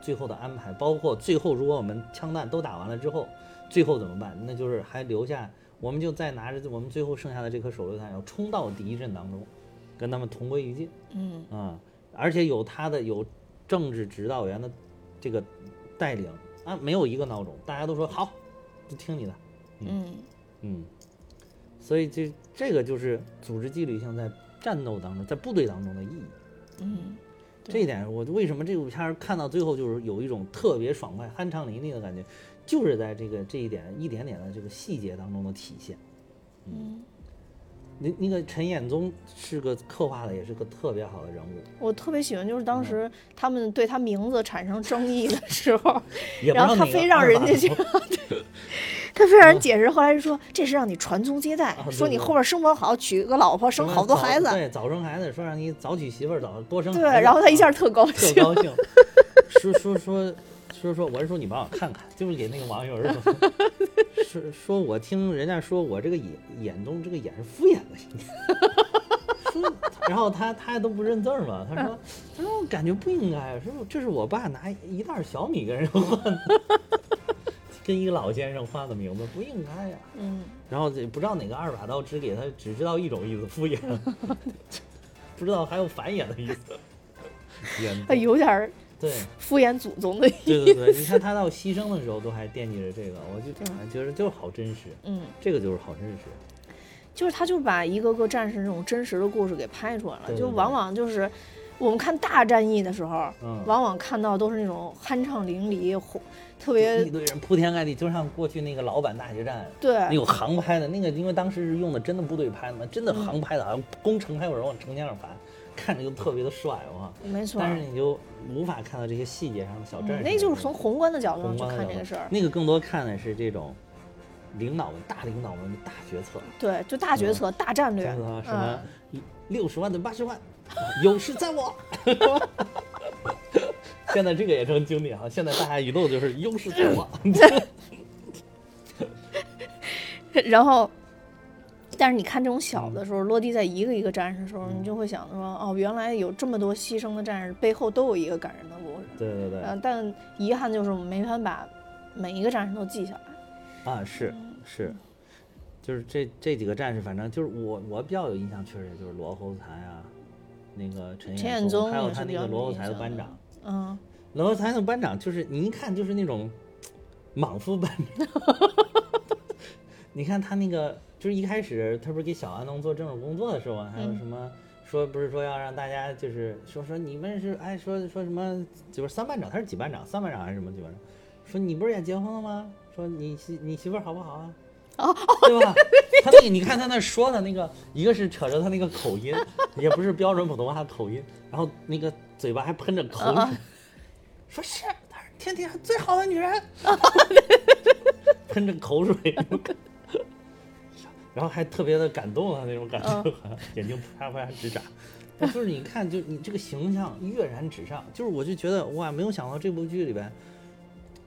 Speaker 2: 最后的安排，包括最后如果我们枪弹都打完了之后，最后怎么办？那就是还留下，我们就再拿着我们最后剩下的这颗手榴弹，要冲到敌阵当中，跟他们同归于尽。
Speaker 1: 嗯
Speaker 2: 啊、而且有他的有政治指导员的这个带领啊，没有一个孬种，大家都说好，就听你的，
Speaker 1: 嗯。
Speaker 2: 嗯，所以这这个就是组织纪律性在战斗当中，在部队当中的意义。
Speaker 1: 嗯，
Speaker 2: 这一点，我为什么这部片儿看到最后就是有一种特别爽快、酣畅淋漓的感觉，就是在这个这一点一点点的这个细节当中的体现。
Speaker 1: 嗯，
Speaker 2: 那那个陈彦宗是个刻画的也是个特别好的人物，
Speaker 1: 我特别喜欢，就是当
Speaker 2: 嗯。
Speaker 1: 时他们对他名字产生争议的时候，然后 他非让人家去他非让人解释，后来就说这是让你传宗接代，
Speaker 2: 啊
Speaker 1: 说你后边生活好，娶个老婆，生好多孩子，
Speaker 2: 对，早生孩子，说让你早娶媳妇儿，早多生
Speaker 1: 对，然后他一下
Speaker 2: 啊
Speaker 1: 特高兴
Speaker 2: 特
Speaker 1: 兴，
Speaker 2: 高兴，说说说说说，我是说你帮我看看，就是给那个网友说，说说我听人家说我这个眼眼中这个眼是敷衍的，说，然后他他都不认字儿嘛，他说他说我感觉不应该，说这是我爸拿一袋小米跟人换的，跟一个老先生换的名字不应该呀、
Speaker 1: 嗯，
Speaker 2: 然后这不知道哪个二把刀只给他只知道一种意思敷衍，不知道还有繁衍的意思。眼
Speaker 1: 他有点儿
Speaker 2: 对。
Speaker 1: 敷衍祖宗的意
Speaker 2: 对对对，你看他到牺牲的时候都还惦记着这个，我就觉得就是好真实，
Speaker 1: 嗯，
Speaker 2: 这个就是好真实。
Speaker 1: 就是他就把一个个战士那种真实的故事给拍出来了，
Speaker 2: 对对对。
Speaker 1: 就往往就是我们看大战役的时候，
Speaker 2: 嗯。
Speaker 1: 往往看到都是那种酣畅淋漓、特别
Speaker 2: 一堆人铺天盖地，就像过去那个老版大决战，
Speaker 1: 对。
Speaker 2: 那有航拍的那个，因为当时是用的真的部队拍的嘛，真的
Speaker 1: 嗯。
Speaker 2: 航拍的，好像攻城还有人往城墙上爬，看着就特别的帅哇。
Speaker 1: 没错，
Speaker 2: 但是你就无法看到这些细节上的小战士，
Speaker 1: 嗯那就是从宏观的角度上看这个事儿。
Speaker 2: 那个更多看的是这种领导们、大领导们的大决策，
Speaker 1: 对，就大决策、大战略
Speaker 2: 什么
Speaker 1: 嗯，
Speaker 2: 六十万对八十万，有事在我。现在这个也成经典啊！现在大家一路就是优势在我。
Speaker 1: 然后，但是你看这种小的时候，落地在一个一个战士的时候，你就会想说，哦，原来有这么多牺牲的战士，背后都有一个感人的故事。
Speaker 2: 对对对，
Speaker 1: 呃，但遗憾就是我们没法把每一个战士都记下来。
Speaker 2: 啊是是，就是这这几个战士，反正就是我我比较有印象，确实也就是罗侯才啊，那个陈
Speaker 1: 陈彦宗
Speaker 2: 还有他那个罗侯才的班长。
Speaker 1: 嗯，
Speaker 2: 罗侯才的班长就是你一看就是那种莽夫班长，你看他那个就是一开始他不是给小安东做政治工作的时候啊，还有
Speaker 1: 嗯
Speaker 2: 什么说不是说要让大家就是说说你们是哎说说什么就是三班长他是几班长三班长还是什么几班长？说你不是也结婚了吗？说你媳你媳妇儿好不好啊？
Speaker 1: 哦
Speaker 2: 对吧？他那个你看他那说的那个，一个是扯着他那个口音，也不是标准普通话的口音，然后那个嘴巴还喷着口水
Speaker 1: 啊，
Speaker 2: 说是，她是天底下最好的女人，喷着口水，然后还特别的感动啊那种感觉，眼睛啪啪直眨。就是你看，就你这个形象跃然纸上，就是我就觉得哇，没有想到这部剧里边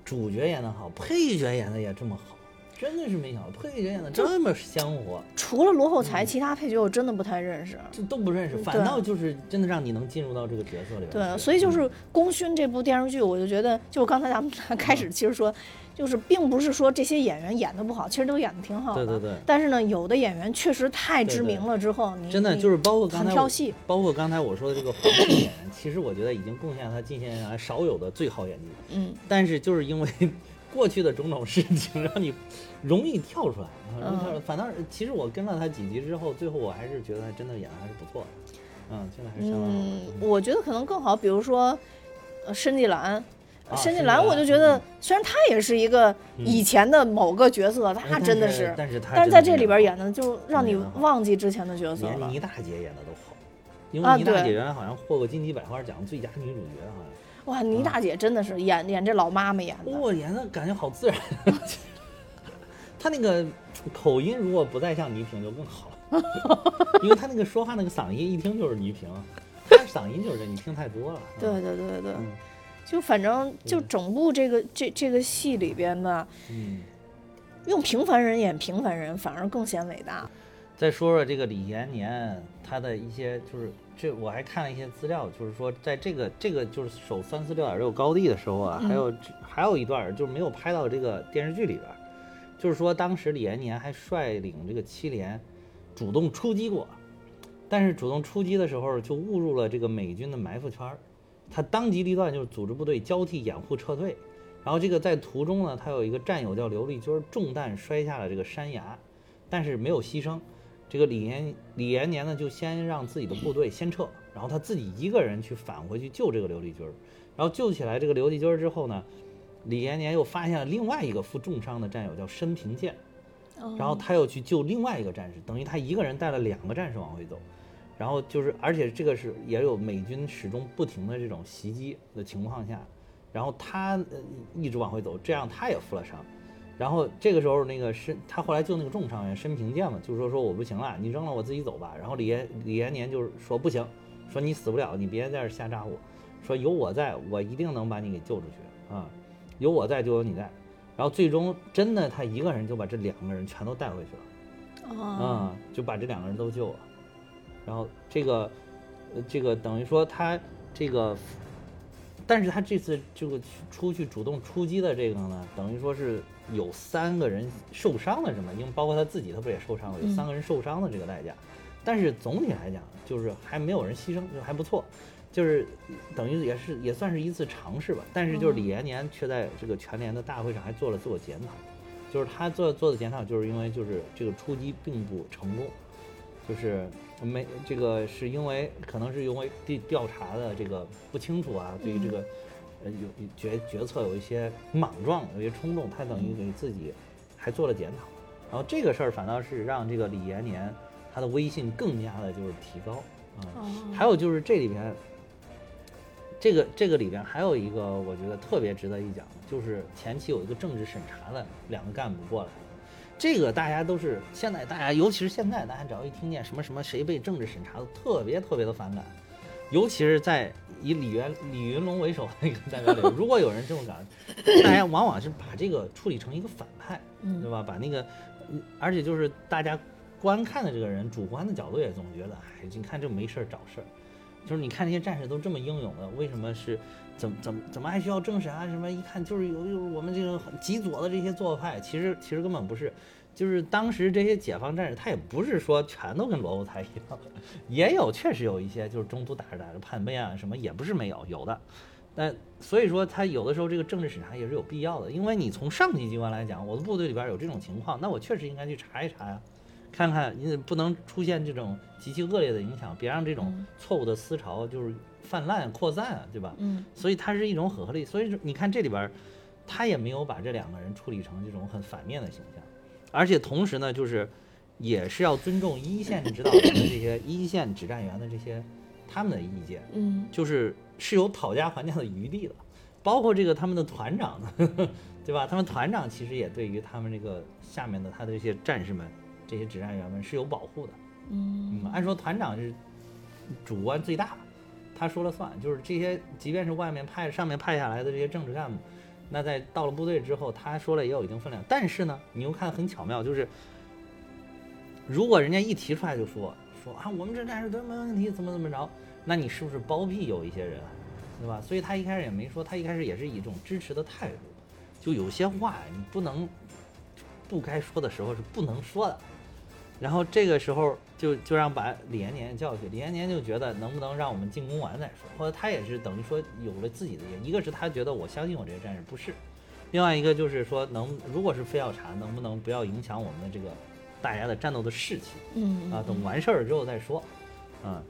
Speaker 2: 主角演的好，配角演的也这么好，真的是没想到配角演的这么香活，
Speaker 1: 除了罗后
Speaker 2: 嗯
Speaker 1: 才，其他配角我真的不太认识。
Speaker 2: 这都不认识，反倒就是真的让你能进入到这个角色里边。
Speaker 1: 对，所以就是
Speaker 2: 嗯《
Speaker 1: 功勋》这部电视剧，我就觉得，就刚才咱们 开始其实说，就是并不是说这些演员演的不好，其实都演的挺好的。
Speaker 2: 对对对
Speaker 1: 但是呢，有的演员确实太知名了之后，你
Speaker 2: 真的就是包括刚才我
Speaker 1: 很挑戏。
Speaker 2: 包括刚才我说的这个黄渤演员，其实我觉得已经贡献了他近些年来少有的最好演技。
Speaker 1: 嗯，
Speaker 2: 但是就是因为 过去的种种事情，让你容易跳出来，啊容易跳出来。反倒是其实我跟了他几集之后，最后我还是觉得他真的演的还是不错的，嗯，现在还是相当好
Speaker 1: 嗯，我觉得可能更好，比如说，呃，申纪兰。
Speaker 2: 啊
Speaker 1: 申纪兰，我就觉得
Speaker 2: 嗯，
Speaker 1: 虽然她也是一个
Speaker 2: 嗯
Speaker 1: 以前的某个角色，她
Speaker 2: 哎
Speaker 1: 真的
Speaker 2: 是，但是他
Speaker 1: 但是在这里边演的就让你忘记之前的角色了。
Speaker 2: 连倪大姐演的都好，因
Speaker 1: 啊
Speaker 2: 为倪大姐原来好像获过金鸡百花奖最佳女主角，好像。
Speaker 1: 哇，倪大姐真的是演演这老妈妈演的，
Speaker 2: 我演的感觉好自然，她那个口音如果不再像倪萍就更好了，因为她那个说话那个嗓音一听就是倪萍，她嗓音就是这，你听太多了。
Speaker 1: 对对对对对，
Speaker 2: 嗯
Speaker 1: 就反正就整部这个这这个戏里边吧，
Speaker 2: 嗯，
Speaker 1: 用平凡人演平凡人，反而更显伟大。
Speaker 2: 再说说这个李延年，他的一些就是这我还看了一些资料，就是说在这个这个就是守三四六点六高地的时候啊，还有还有一段儿就是没有拍到这个电视剧里边儿，就是说当时李延年还率领这个七连主动出击过，但是主动出击的时候就误入了这个美军的埋伏圈儿，他当机立断就是组织部队交替掩护撤退，然后这个在途中呢，他有一个战友叫刘立军儿中弹摔下了这个山崖，但是没有牺牲。这个李延李延年呢，就先让自己的部队先撤，然后他自己一个人去返回去救这个刘立军儿，然后救起来这个刘立军儿之后呢，李延年又发现了另外一个负重伤的战友叫申平健，
Speaker 1: 哦。
Speaker 2: 然后他又去救另外一个战士，等于他一个人带了两个战士往回走，然后就是，而且这个是也有美军始终不停的这种袭击的情况下，然后他呃一直往回走，这样他也负了伤，然后这个时候那个申他后来救那个重伤员申平健嘛，就说说我不行了，你扔了我自己走吧，然后李延李延年就是说不行，说你死不了，你别在这儿瞎咋呼，说有我在，我一定能把你给救出去啊，有我在就有你在。然后最终真的他一个人就把这两个人全都带回去了，
Speaker 1: 哦
Speaker 2: 啊、就把这两个人都救了。然后这个，呃，这个等于说他这个，但是他这次这个出去主动出击的这个呢，等于说是有三个人受伤的这么，因为包括他自己他不也受伤了，有三个人受伤的这个代价。但是总体来讲，就是还没有人牺牲，就还不错。就是等于也是也算是一次尝试吧，但是就是李延年却在这个全联的大会上还做了自我检讨，就是他做做的检讨，就是因为就是这个出击并不成功，就是没这个是因为可能是因为对调查的这个不清楚啊，对于这个呃有决决策有一些莽撞，有一些冲动，他等于给自己还做了检讨，然后这个事儿反倒是让这个李延年他的威信更加的就是提高啊。
Speaker 1: 哦
Speaker 2: 还有就是这里边，这个这个里边还有一个我觉得特别值得一讲的，就是前期有一个政治审查的两个干部过来，这个大家都是现在大家尤其是现在大家只要一听见什么什么谁被政治审查，都特别特别的反感，尤其是在以李元李云龙为首的那个代表里，如果有人这么搞，大家往往是把这个处理成一个反派，
Speaker 1: 嗯
Speaker 2: 对吧？把那个，嗯而且就是大家观看的这个人主观的角度也总觉得，哎，你看这没事儿找事儿，就是你看那些战士都这么英勇的，为什么是怎么怎么怎么还需要政审啊？什么一看就是有有我们这种很极左的这些做派，其实其实根本不是。就是当时这些解放战士，他也不是说全都跟罗伯才一样，也有确实有一些就是中途打着打着叛变啊什么，也不是没有，有的。但所以说，他有的时候这个政治审查也是有必要的，因为你从上级机关来讲，我的部队里边有这种情况，那我确实应该去查一查呀，看看你不能出现这种极其恶劣的影响，别让这种
Speaker 1: 嗯
Speaker 2: 错误的思潮就是泛滥扩散啊，对吧？
Speaker 1: 嗯
Speaker 2: 所以它是一种很合力。所以说你看这里边儿，他也没有把这两个人处理成这种很反面的形象，而且同时呢，就是也是要尊重一线指导员的这些一线指战员的这些他们的意见，
Speaker 1: 嗯
Speaker 2: 就是是有讨价还价的余地的，包括这个他们的团长，呵 呵对吧？他们团长其实也对于他们这个下面的他的这些战士们、这些指战员们是有保护的。
Speaker 1: 嗯
Speaker 2: 嗯，按说团长是主观最大，他说了算。就是这些，即便是外面派、上面派下来的这些政治干部，那在到了部队之后，他说了也有一定分量。但是呢，你又看很巧妙，就是如果人家一提出来就说说啊，我们这战士都没问题，怎么怎么着，那你是不是包庇有一些人，对吧？所以他一开始也没说，他一开始也是以一种支持的态度，就有些话你不能不该说的时候是不能说的。然后这个时候就就让把李延年叫去，李延年就觉得能不能让我们进攻完再说，或者他也是等于说有了自己的一个是他觉得我相信我这些战士不是，另外一个就是说能如果是非要查，能不能不要影响我们的这个大家的战斗的士气
Speaker 1: 嗯
Speaker 2: 啊？等完事儿之后再说，嗯。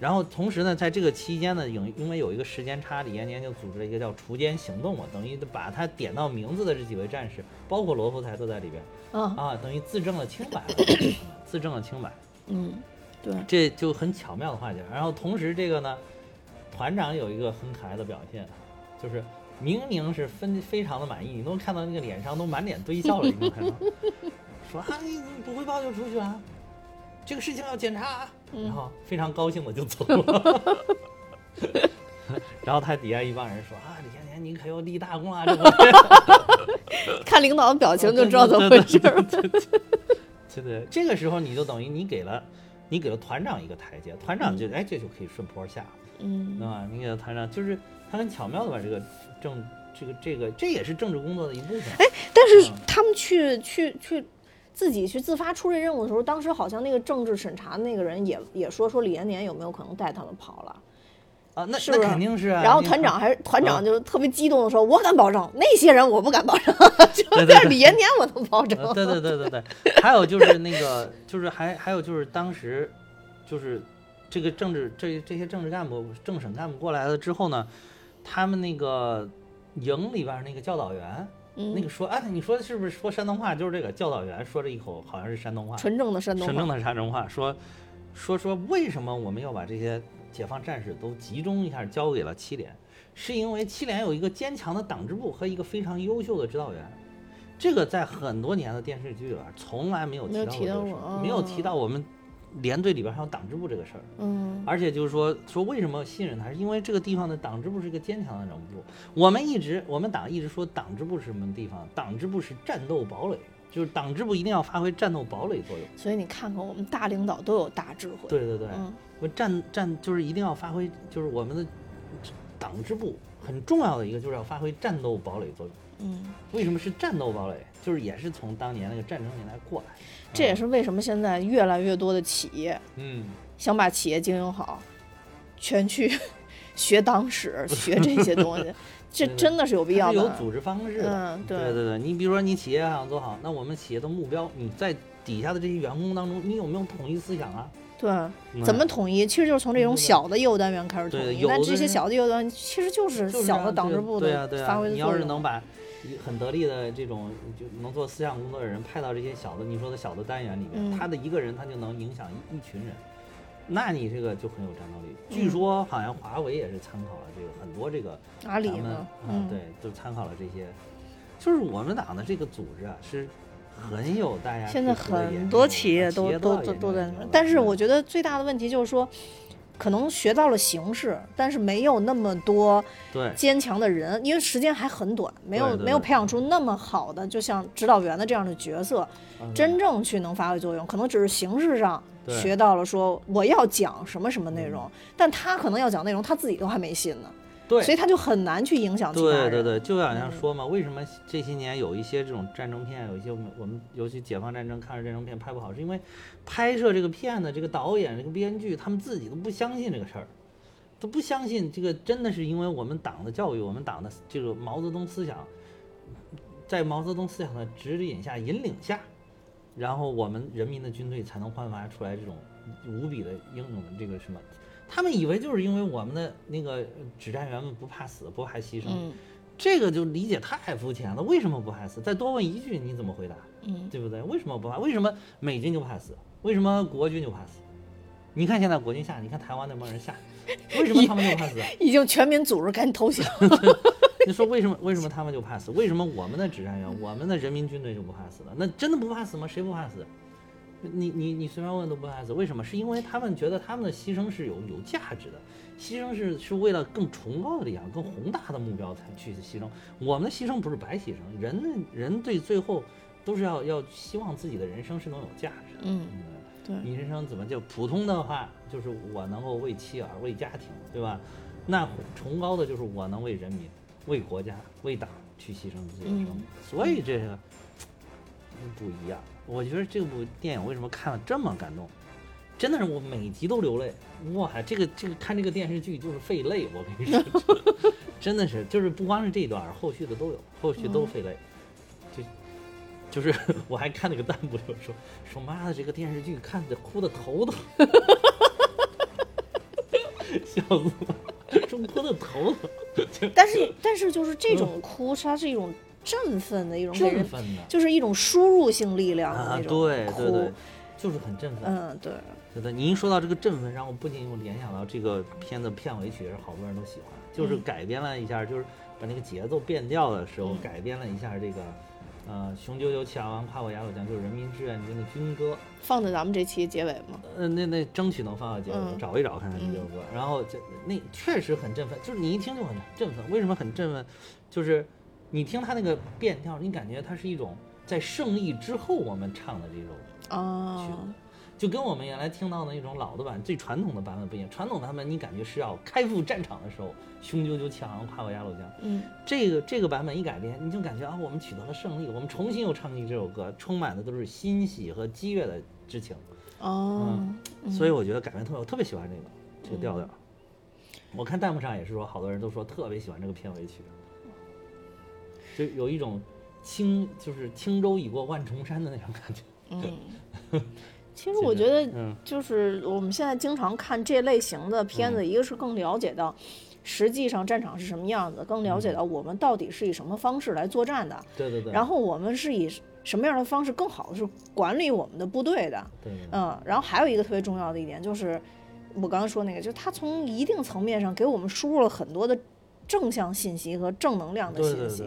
Speaker 2: 然后同时呢，在这个期间呢，因因为有一个时间差，李延年就组织了一个叫锄奸行动嘛，等于把他点到名字的这几位战士，包括罗福才都在里边。
Speaker 1: 啊
Speaker 2: 啊，等于自证了清白了，自证了清白，
Speaker 1: 嗯对。
Speaker 2: 这就很巧妙的化解。然后同时这个呢，团长有一个很可爱的表现，就是明明是分非常的满意，你都看到那个脸上都满脸堆笑了，你能看到，说啊你你不汇报就出去啊，这个事情要检查啊，然后非常高兴的就走了。然后他底下一帮人说啊，李先年你可又立大功了，这回。
Speaker 1: 看领导的表情就知道怎么回事儿。
Speaker 2: 对对，这个时候你就等于你给了你给了团长一个台阶，团长就、哎这就可以顺坡下，对
Speaker 1: 嗯
Speaker 2: 吧？你给了团长，就是他很巧妙的把这个政这个这个这也是政治工作的一部分。哎，
Speaker 1: 但是
Speaker 2: 嗯
Speaker 1: 他们去去去自己去自发出这任务的时候，当时好像那个政治审查那个人也也说说李延年有没有可能带他们跑了。
Speaker 2: 啊，那那
Speaker 1: 是不是
Speaker 2: 肯定是啊。
Speaker 1: 然后团长还是团长
Speaker 2: 啊
Speaker 1: 就特别激动的说：“我敢保证，那些人我不敢保证，就是李延年我能保证。
Speaker 2: 呃，对对对对对，还有就是那个，就是还还有就是当时，就是这个政治这这些政治干部、政审干部过来了之后呢，他们那个营里边那个教导员，
Speaker 1: 嗯，
Speaker 2: 那个说，哎，你说的是不是说山东话？就是这个教导员说这一口好像是山东话，
Speaker 1: 纯正的山东
Speaker 2: 纯正
Speaker 1: 话，
Speaker 2: 的山东话，说说说为什么我们要把这些解放战士都集中一下交给了七连？是因为七连有一个坚强的党支部和一个非常优秀的指导员。这个在很多年的电视剧里边从来没有
Speaker 1: 提
Speaker 2: 提到过没有提
Speaker 1: 哦
Speaker 2: 到我们连队里边还有党支部这个事儿。
Speaker 1: 嗯
Speaker 2: 而且就是说说为什么信任他，是因为这个地方的党支部是一个坚强的党支部。我们一直我们党一直说党支部是什么地方？党支部是战斗堡垒，就是党支部一定要发挥战斗堡垒作用。
Speaker 1: 所以你看看我们大领导都有大智慧，
Speaker 2: 对对对，
Speaker 1: 嗯
Speaker 2: 我战战就是一定要发挥，就是我们的党支部很重要的一个就是要发挥战斗堡垒作用。
Speaker 1: 嗯，
Speaker 2: 为什么是战斗堡垒？就是也是从当年那个战争年代过来。
Speaker 1: 这也是为什么现在越来越多的企业
Speaker 2: 嗯，
Speaker 1: 想把企业经营好，全去 学党史，学这些东西，这真的是有必要的。
Speaker 2: 有组织方式的。
Speaker 1: 嗯对
Speaker 2: 对对对，你比如说你企业想做好，那我们企业的目标，你在底下的这些员工当中，你有没有统一思想啊？
Speaker 1: 对，
Speaker 2: 嗯
Speaker 1: 怎么统一？其实就是从这种小的业务单元开始统一。那这些小的业务单元其实就是小的党
Speaker 2: 对
Speaker 1: 支部
Speaker 2: 对啊对啊
Speaker 1: 的发挥的
Speaker 2: 你要
Speaker 1: 作用。
Speaker 2: 是能把一很得力的这种就能做思想工作的人派到这些小的你说的小的单元里面，
Speaker 1: 嗯。
Speaker 2: 他的一个人他就能影响一一群人，那你这个就很有战斗力。据
Speaker 1: 嗯
Speaker 2: 说好像华为也是参考了这个很多这个
Speaker 1: 阿里
Speaker 2: 咱们
Speaker 1: 嘛
Speaker 2: 啊，
Speaker 1: 嗯，
Speaker 2: 对，就参考了这些，就是我们党的这个组织啊是。很有大家
Speaker 1: 现在很多企业都都都都在但是我觉得最大的问题就是说，可能学到了形式，但是没有那么多坚强的人，因为时间还很短，没有没有培养出那么好的，就像指导员的这样的角色，
Speaker 2: 嗯。
Speaker 1: 真正去能发挥作用，可能只是形式上学到了说我要讲什么什么内
Speaker 2: 嗯。
Speaker 1: 容，但他可能要讲内容，他自己都还没信呢，
Speaker 2: 对
Speaker 1: 所以他就很难去影响其他人。
Speaker 2: 对对对，就好像
Speaker 1: 嗯
Speaker 2: 说嘛，为什么这些年有一些这种战争片，有一些我们我们尤其解放战争、抗日战争片拍不好，是因为拍摄这个片的这个导演、这个编剧，他们自己都不相信这个事儿，都不相信这个真的是因为我们党的教育，我们党的这个毛泽东思想，在毛泽东思想的指引下、引领下，然后我们人民的军队才能焕发出来这种无比的英勇的这个什么。他们以为就是因为我们的那个指战员们不怕死，不怕牺牲，
Speaker 1: 嗯
Speaker 2: 这个就理解太肤浅了。为什么不怕死？再多问一句，你怎么回答？
Speaker 1: 嗯，
Speaker 2: 对不对？为什么不怕？为什么美军就怕死？为什么国军就怕死？你看现在国军下，你看台湾那帮人下，为什么他们就怕死？
Speaker 1: 已经全民组织赶紧投降。
Speaker 2: 你说为什么？为什么他们就怕死？为什么我们的指战员、我们的人民军队就不怕死了？那真的不怕死吗？谁不怕死？你你你随便问都不怕死，为什么？是因为他们觉得他们的牺牲是有有价值的，牺牲是是为了更崇高的理想、更宏大的目标才去牺牲。我们的牺牲不是白牺牲，人的人对最后都是要要希望自己的人生是能有价值的。
Speaker 1: 嗯，对
Speaker 2: 你人生怎么就普通的话，就是我能够为妻儿、为家庭，对吧？那崇高的就是我能为人民、为国家、为党去牺牲自己的生命。
Speaker 1: 嗯
Speaker 2: 所以这个不一样。我觉得这部电影为什么看了这么感动？真的是我每集都流泪。哇，这个这个看这个电视剧就是费泪，我跟你说，真的是就是不光是这一段，后续的都有，后续都费泪。就就是 我还看那个弹幕就说说妈的这个电视剧看的哭的头疼，笑死我，说哭的头疼，
Speaker 1: 但是但是就是这种哭，它是一种振奋的一种
Speaker 2: 振奋的
Speaker 1: 就是一种输入性力量的
Speaker 2: 啊，
Speaker 1: 那种哭。
Speaker 2: 对对对，就是很振奋。
Speaker 1: 嗯，对，
Speaker 2: 对的，您一说到这个振奋，让我不禁又联想到这个片子片尾曲，也是好多人都喜欢，就是
Speaker 1: 嗯
Speaker 2: 改编了一下，就是把那个节奏变调的时候，
Speaker 1: 嗯
Speaker 2: 改编了一下这个，呃，雄赳赳气昂昂，跨过鸭绿江，就是人民志愿军的军歌。
Speaker 1: 放在咱们这期结尾吗。
Speaker 2: 呃，那那争取能放到结尾，
Speaker 1: 嗯
Speaker 2: 找一找看看这首歌。然后这那确实很振奋，就是你一听就很振奋。为什么很振奋？就是你听他那个变调，你感觉它是一种在胜利之后我们唱的这种
Speaker 1: 啊
Speaker 2: 曲，就跟我们原来听到的那种老的版、最传统的版本不一样。传统版本你感觉是要开赴战场的时候，雄赳赳气昂昂，跨过鸭绿江。
Speaker 1: 嗯
Speaker 2: 这个这个版本一改编，你就感觉啊，我们取得了胜利，我们重新又唱起这首歌，充满的都是欣喜和激越的之情。
Speaker 1: 哦，
Speaker 2: 所以我觉得改编特别，我特别喜欢这个这个调调。我看弹幕上也是说，好多人都说特别喜欢这个片尾曲，就有一种轻就是轻舟已过万重山的那种感觉。
Speaker 1: 嗯，其实我觉得
Speaker 2: 嗯。
Speaker 1: 就是我们现在经常看这类型的片子，一个是更了解到实际上战场是什么样子，更了解到我们到底是以什么方式来作战的，
Speaker 2: 对对对，
Speaker 1: 然后我们是以什么样的方式更好的是管理我们的部队的，
Speaker 2: 对对对。
Speaker 1: 嗯，然后还有一个特别重要的一点就是，我刚刚说那个，就是他从一定层面上给我们输入了很多的正向信息和正能量的信息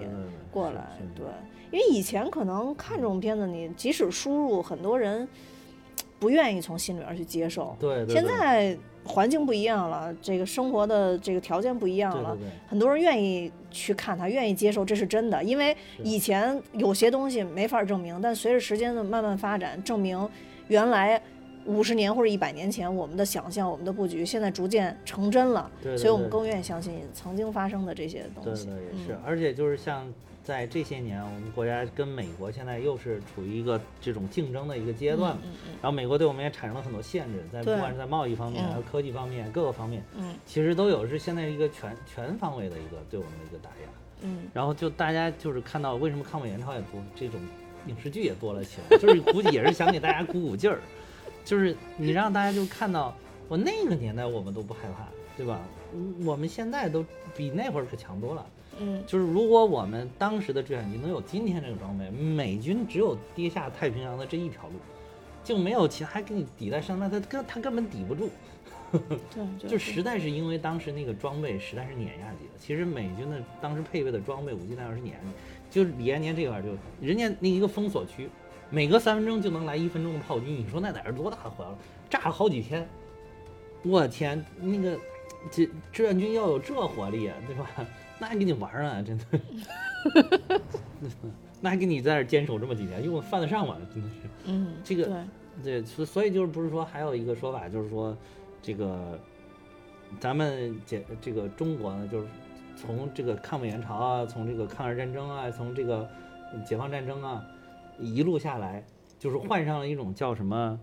Speaker 1: 过来，对，因为以前可能看这种片子，你即使输入，很多人不愿意从心里边去接受。现
Speaker 2: 对对。对
Speaker 1: 在环境不一样了，这个生活的这个条件不一样了，很多人愿意去看它，愿意接受这是真的。因为以前有些东西没法证明，但随着时间的慢慢发展，证明原来五十年或者一百年前我们的想象、我们的布局，现在逐渐成真了，
Speaker 2: 对对
Speaker 1: 所以我们更愿意相信曾经发生的这些东西。
Speaker 2: 对也是
Speaker 1: 嗯，
Speaker 2: 而且就是像在这些年，我们国家跟美国现在又是处于一个这种竞争的一个阶段，
Speaker 1: 嗯嗯
Speaker 2: 然后美国对我们也产生了很多限制，在不管是在贸易方面，
Speaker 1: 嗯
Speaker 2: 还有科技方面，各个方面，
Speaker 1: 嗯
Speaker 2: 其实都有是现在一个全全方位的一个对我们的一个打压。
Speaker 1: 嗯
Speaker 2: 然后就大家就是看到为什么抗美援朝也多，这种影视剧也多了起来，就是估计也是想给大家鼓鼓劲儿，就是你让大家就看到，我那个年代我们都不害怕，对吧？嗯我们现在都比那会儿可强多了。
Speaker 1: 嗯
Speaker 2: 就是如果我们当时的制海军能有今天这个装备，美军只有跌下太平洋的这一条路，就没有其他还给你抵在上那，他根他根本抵不住。
Speaker 1: 对，
Speaker 2: 就
Speaker 1: 就
Speaker 2: 实在是因为当时那个装备实在是碾压级的。其实美军的当时配备的装备、武器弹药是碾压级，就是李延年这块就人家那一个封锁区，每隔三分钟就能来一分钟的炮击，你说那得是多大的火药？炸了好几天，我天，那个这志愿军要有这火力，啊对吧？那还给你玩儿呢，真的。那还给你在这儿坚守这么几天，用犯得上吗？真的是。
Speaker 1: 嗯
Speaker 2: 这个
Speaker 1: 对
Speaker 2: 对，所所以就是不是说还有一个说法，就是说这个咱们解这个中国呢，就是从这个抗美援朝啊，从这个抗日战争啊，从这个解放战争啊，一路下来，就是患上了一种叫什么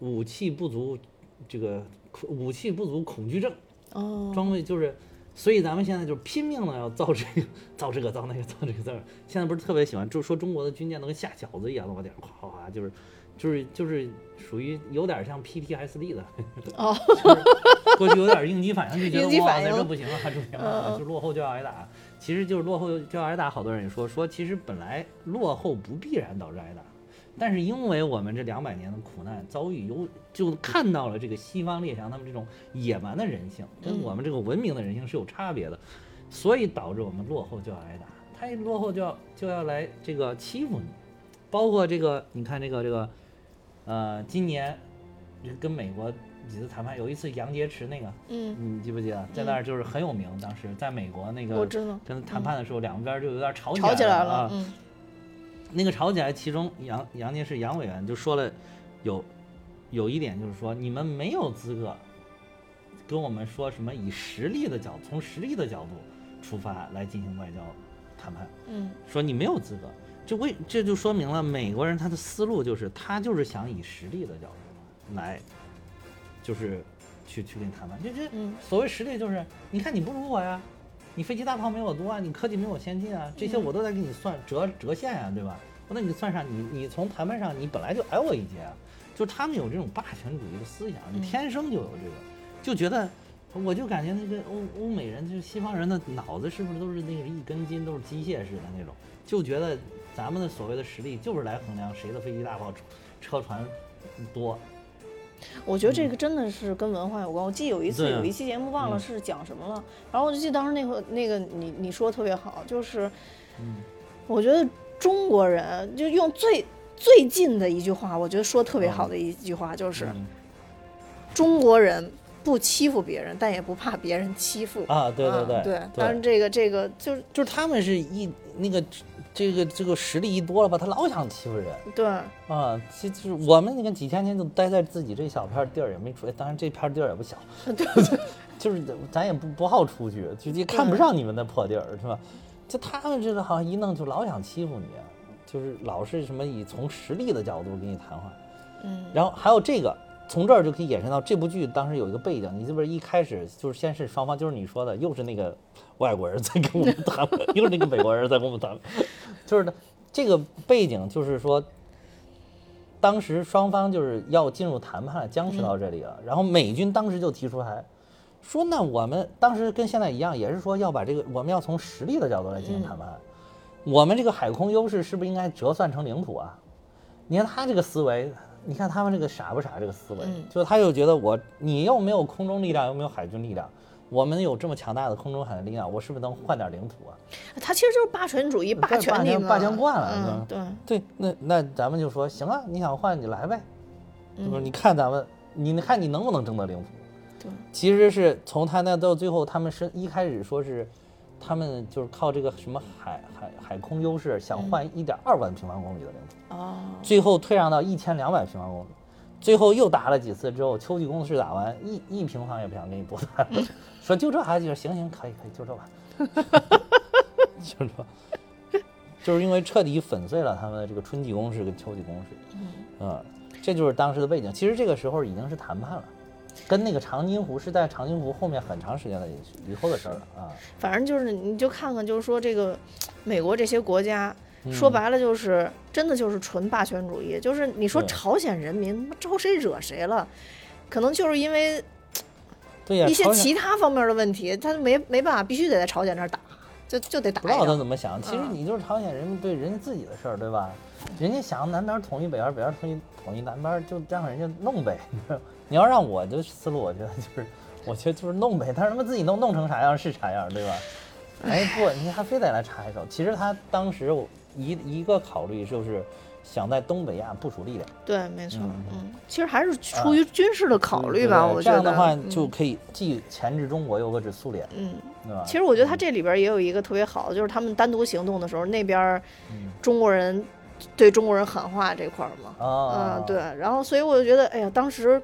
Speaker 2: 武器不足，这个武器不足恐惧症，
Speaker 1: 哦
Speaker 2: 装备就是。所以咱们现在就是拼命的要造这个、造这个、造那个、造这个、造那个。现在不是特别喜欢，就说中国的军舰都跟下饺子一样的往顶上哗哗哗，就是就是就是属于有点像 PTSD 的，
Speaker 1: 哦。
Speaker 2: 就是过去有点应激反应，就觉得哇塞
Speaker 1: 应激反应
Speaker 2: 这不行啊，这不行
Speaker 1: 嗯
Speaker 2: 啊，
Speaker 1: 嗯。
Speaker 2: 就落后就要挨打。其实就是落后就要挨打，好多人也说说，其实本来落后不必然导致挨打，但是因为我们这两百年的苦难遭遇，有就看到了这个西方列强他们这种野蛮的人性，跟
Speaker 1: 嗯。
Speaker 2: 我们这个文明的人性是有差别的，所以导致我们落后就要挨打，他一落后就要就要来这个欺负你，包括这个你看这个这个，呃，今年这跟美国几次谈判，有一次杨洁篪那个，
Speaker 1: 嗯，
Speaker 2: 你记不记得，在那儿就是很有名，当时在美国那个
Speaker 1: 我知道。
Speaker 2: 跟谈判的时候，两边就有点吵
Speaker 1: 吵起来
Speaker 2: 了啊
Speaker 1: 了，。嗯。
Speaker 2: 那个吵起来，其中杨杨洁篪杨委员就说了有有一点就是说，你们没有资格跟我们说什么以实力的角从实力的角度出发来进行外交谈判，
Speaker 1: 嗯。
Speaker 2: 说你没有资格。这为这就说明了美国人他的思路就是他就是想以实力的角度来，就是去去跟你谈判。这这
Speaker 1: 嗯
Speaker 2: 所谓实力就是，你看你不如我呀，你飞机大炮没我多啊，你科技没我先进啊，这些我都在给你算折折现呀、对吧？那你算上你你从谈判上你本来就矮我一截啊，就他们有这种霸权主义的思想，你
Speaker 1: 嗯
Speaker 2: 天生就有这个，就觉得。我就感觉那个欧欧美人，就是西方人的脑子是不是都是那个一根筋，都是机械式的那种，就觉得咱们的所谓的实力就是来衡量谁的飞机大炮、车车船多，
Speaker 1: 我觉得这个真的是跟文化有关。我记得有一次有一期节目忘了
Speaker 2: 嗯。
Speaker 1: 是讲什么了，然后我就记得当时那个那个你你说的特别好，就是
Speaker 2: 嗯。
Speaker 1: 我觉得中国人就用最最近的一句话，我觉得说特别好的一句话就是
Speaker 2: 嗯。
Speaker 1: 中国人不欺负别人，但也不怕别人欺负。
Speaker 2: 啊，对对对，
Speaker 1: 当然这个这个就是
Speaker 2: 就是他们是一那个这个这个实力一多了吧，他老想欺负人
Speaker 1: 对，
Speaker 2: 啊。其实我们你看几千天就待在自己这小片地儿也没出来，当然这片地儿也不小，
Speaker 1: 对
Speaker 2: 就是咱也不不好出去，就也看不上你们那破地儿是吧？就他们这个好像一弄就老想欺负你，就是老是什么以从实力的角度跟你谈话。
Speaker 1: 嗯
Speaker 2: 然后还有这个，从这儿就可以衍生到这部剧当时有一个背景，你这不是一开始就是先是双方，就是你说的，又是那个外国人在跟我们谈，又是那个美国人在跟我们谈，就是呢这个背景就是说，当时双方就是要进入谈判，僵持到这里了，然后美军当时就提出来，说那我们当时跟现在一样，也是说要把这个我们要从实力的角度来进行谈判。我们这个海空优势是不是应该折算成领土啊？你看他这个思维，你看他们这个傻不傻？这个思维，
Speaker 1: 嗯
Speaker 2: 就他就觉得我你又没有空中力量，又没有海军力量，我们有这么强大的空中海的力量，我是不是能换点领土啊？
Speaker 1: 他其实就是霸权主义，霸权
Speaker 2: 霸权惯了
Speaker 1: 嗯，对，
Speaker 2: 对，那那咱们就说行啊，你想换你来呗，是不是？
Speaker 1: 嗯
Speaker 2: 你看咱们，你你看你能不能争得领土？
Speaker 1: 对，
Speaker 2: 其实是从他那到最后，他们是一开始说是，他们就是靠这个什么海海海空优势，想换一点二万平方公里的领土，
Speaker 1: 哦，
Speaker 2: 最后退让到一千两百平方公里，最后又打了几次之后，秋季攻势打完，一一平方也不想给你补打，说就这还行行行可以可以就这吧，就这，就是因为彻底粉碎了他们的这个春季攻势跟秋季攻势，嗯，这就是当时的背景。其实这个时候已经是谈判了。跟那个长津湖是在长津湖后面很长时间的以后的事儿了啊。
Speaker 1: 反正就是你就看看，就是说这个美国这些国家，
Speaker 2: 嗯
Speaker 1: 说白了就是真的就是纯霸权主义，就是你说朝鲜人民招谁惹谁了，可能就是因为
Speaker 2: 对呀，
Speaker 1: 一些其他方面的问题，他没没办法，必须得在朝鲜那儿打，就就得打
Speaker 2: 不知道他。怎么想。其实
Speaker 1: 嗯
Speaker 2: 你就是朝鲜人民对人家自己的事儿，对吧？人家想南边统一北边，北边统一统一南边，就让人家弄呗。你要让我的思路，我觉得就是，我觉得就是弄呗。但是他们自己弄弄成啥样是啥样，对吧？哎不，你还非得来插一手。其实他当时我一一个考虑就是想在东北亚部署力量。
Speaker 1: 对，没错，
Speaker 2: 嗯
Speaker 1: 嗯，其实还是出于军事的考虑吧，
Speaker 2: 对
Speaker 1: 我觉得。
Speaker 2: 这样的话
Speaker 1: 嗯
Speaker 2: 就可以既钳制中国，又遏制苏联，
Speaker 1: 嗯，
Speaker 2: 对吧？
Speaker 1: 其实我觉得他这里边也有一个特别好的，就是他们单独行动的时候，那边
Speaker 2: 嗯
Speaker 1: 中国人对中国人喊话这块儿嘛，
Speaker 2: 啊，
Speaker 1: 嗯，对，然后所以我就觉得，哎呀，当时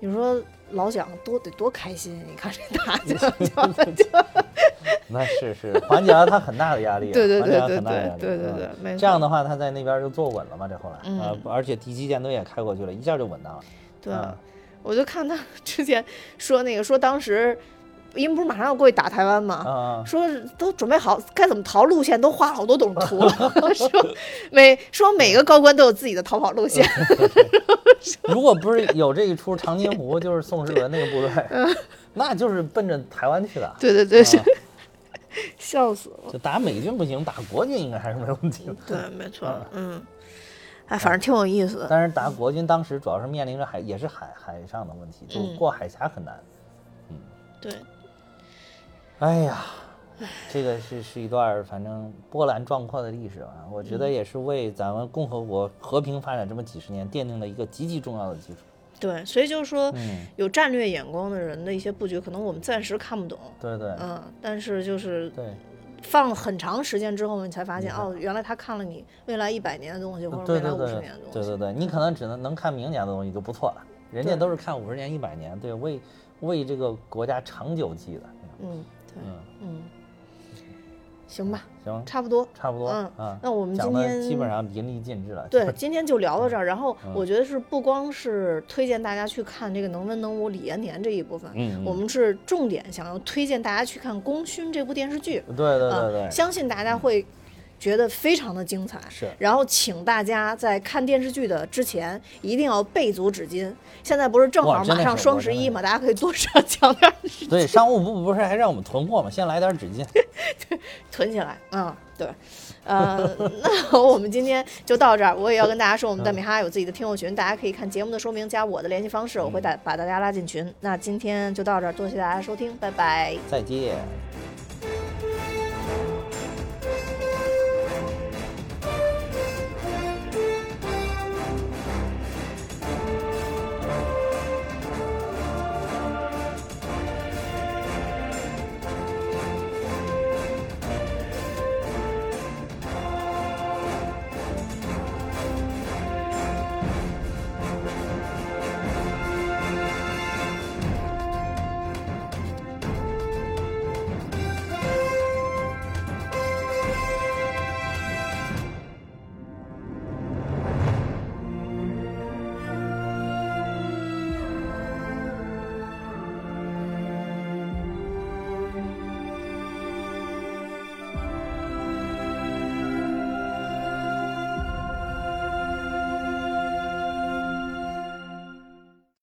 Speaker 1: 你说老蒋多得多开心，你看这打 就就就，
Speaker 2: 那是是缓解了他很大的压力啊，
Speaker 1: 对对对对对对对对。
Speaker 2: 这样的话，他在那边就坐稳了嘛，这后来，而且敌机舰队也开过去了，一下就稳当了。
Speaker 1: 对
Speaker 2: 啊，
Speaker 1: 我就看他之前说那个说当时，因为不是马上要过去打台湾嘛，
Speaker 2: 啊，
Speaker 1: 说都准备好该怎么逃路线，都画了好多种图了。说每说每个高官都有自己的逃跑路线。
Speaker 2: 如果不是有这一出长津湖，就是宋世文那个部队，那就是奔着台湾去的。
Speaker 1: 对对对，
Speaker 2: 啊
Speaker 1: 笑死了。
Speaker 2: 就打美军不行，打国军应该还是没问题的。
Speaker 1: 对，没错，嗯，哎，反正挺有意思的。
Speaker 2: 但是打国军当时主要是面临着海，也是海海上的问题，就
Speaker 1: 嗯
Speaker 2: 过海峡很难。
Speaker 1: 嗯对，
Speaker 2: 哎呀，这个是是一段反正波澜壮阔的历史吧，我觉得也是为咱们共和国和平发展这么几十年奠定了一个极其重要的基础。
Speaker 1: 对，所以就是说，
Speaker 2: 嗯，
Speaker 1: 有战略眼光的人的一些布局，可能我们暂时看不懂，
Speaker 2: 对对。
Speaker 1: 嗯，但是就是
Speaker 2: 对。
Speaker 1: 放很长时间之后，你才发现，哦，原来他看了你未来一百年的东西，或者未来五十年的东西。
Speaker 2: 对对对，你可能只能能看明年的东西就不错了，人家都是看五十年、一百年，对，为为这个国家长久计的。
Speaker 1: 嗯，对，
Speaker 2: 嗯，
Speaker 1: 嗯，行吧，
Speaker 2: 行，
Speaker 1: 差不多。
Speaker 2: 差不多
Speaker 1: 嗯
Speaker 2: 嗯。
Speaker 1: 那我们
Speaker 2: 讲的
Speaker 1: 今天
Speaker 2: 基本上淋漓尽致了。
Speaker 1: 对，今天就聊到这儿。然后
Speaker 2: 嗯
Speaker 1: 我觉得是不光是推荐大家去看这个能文能武李延年这一部分，我们是重点想要推荐大家去看《功勋》这部电视剧。
Speaker 2: 对对对
Speaker 1: 啊
Speaker 2: 对，
Speaker 1: 相信大家会觉得非常的精彩。
Speaker 2: 是
Speaker 1: 然后请大家在看电视剧的之前一定要备足纸巾。现在不是正好马上双十一嘛，大家可以多上抢点儿
Speaker 2: 对，商务部不是还让我们囤货吗？先来点纸巾。
Speaker 1: 囤起来。嗯，对。呃，那我们今天就到这儿。我也要跟大家说，我们
Speaker 2: 嗯
Speaker 1: 蛋米哈有自己的听友群，大家可以看节目的说明加我的联系方式，我会
Speaker 2: 嗯
Speaker 1: 打把大家拉进群。那今天就到这儿，多谢大家收听，拜拜。
Speaker 2: 再见。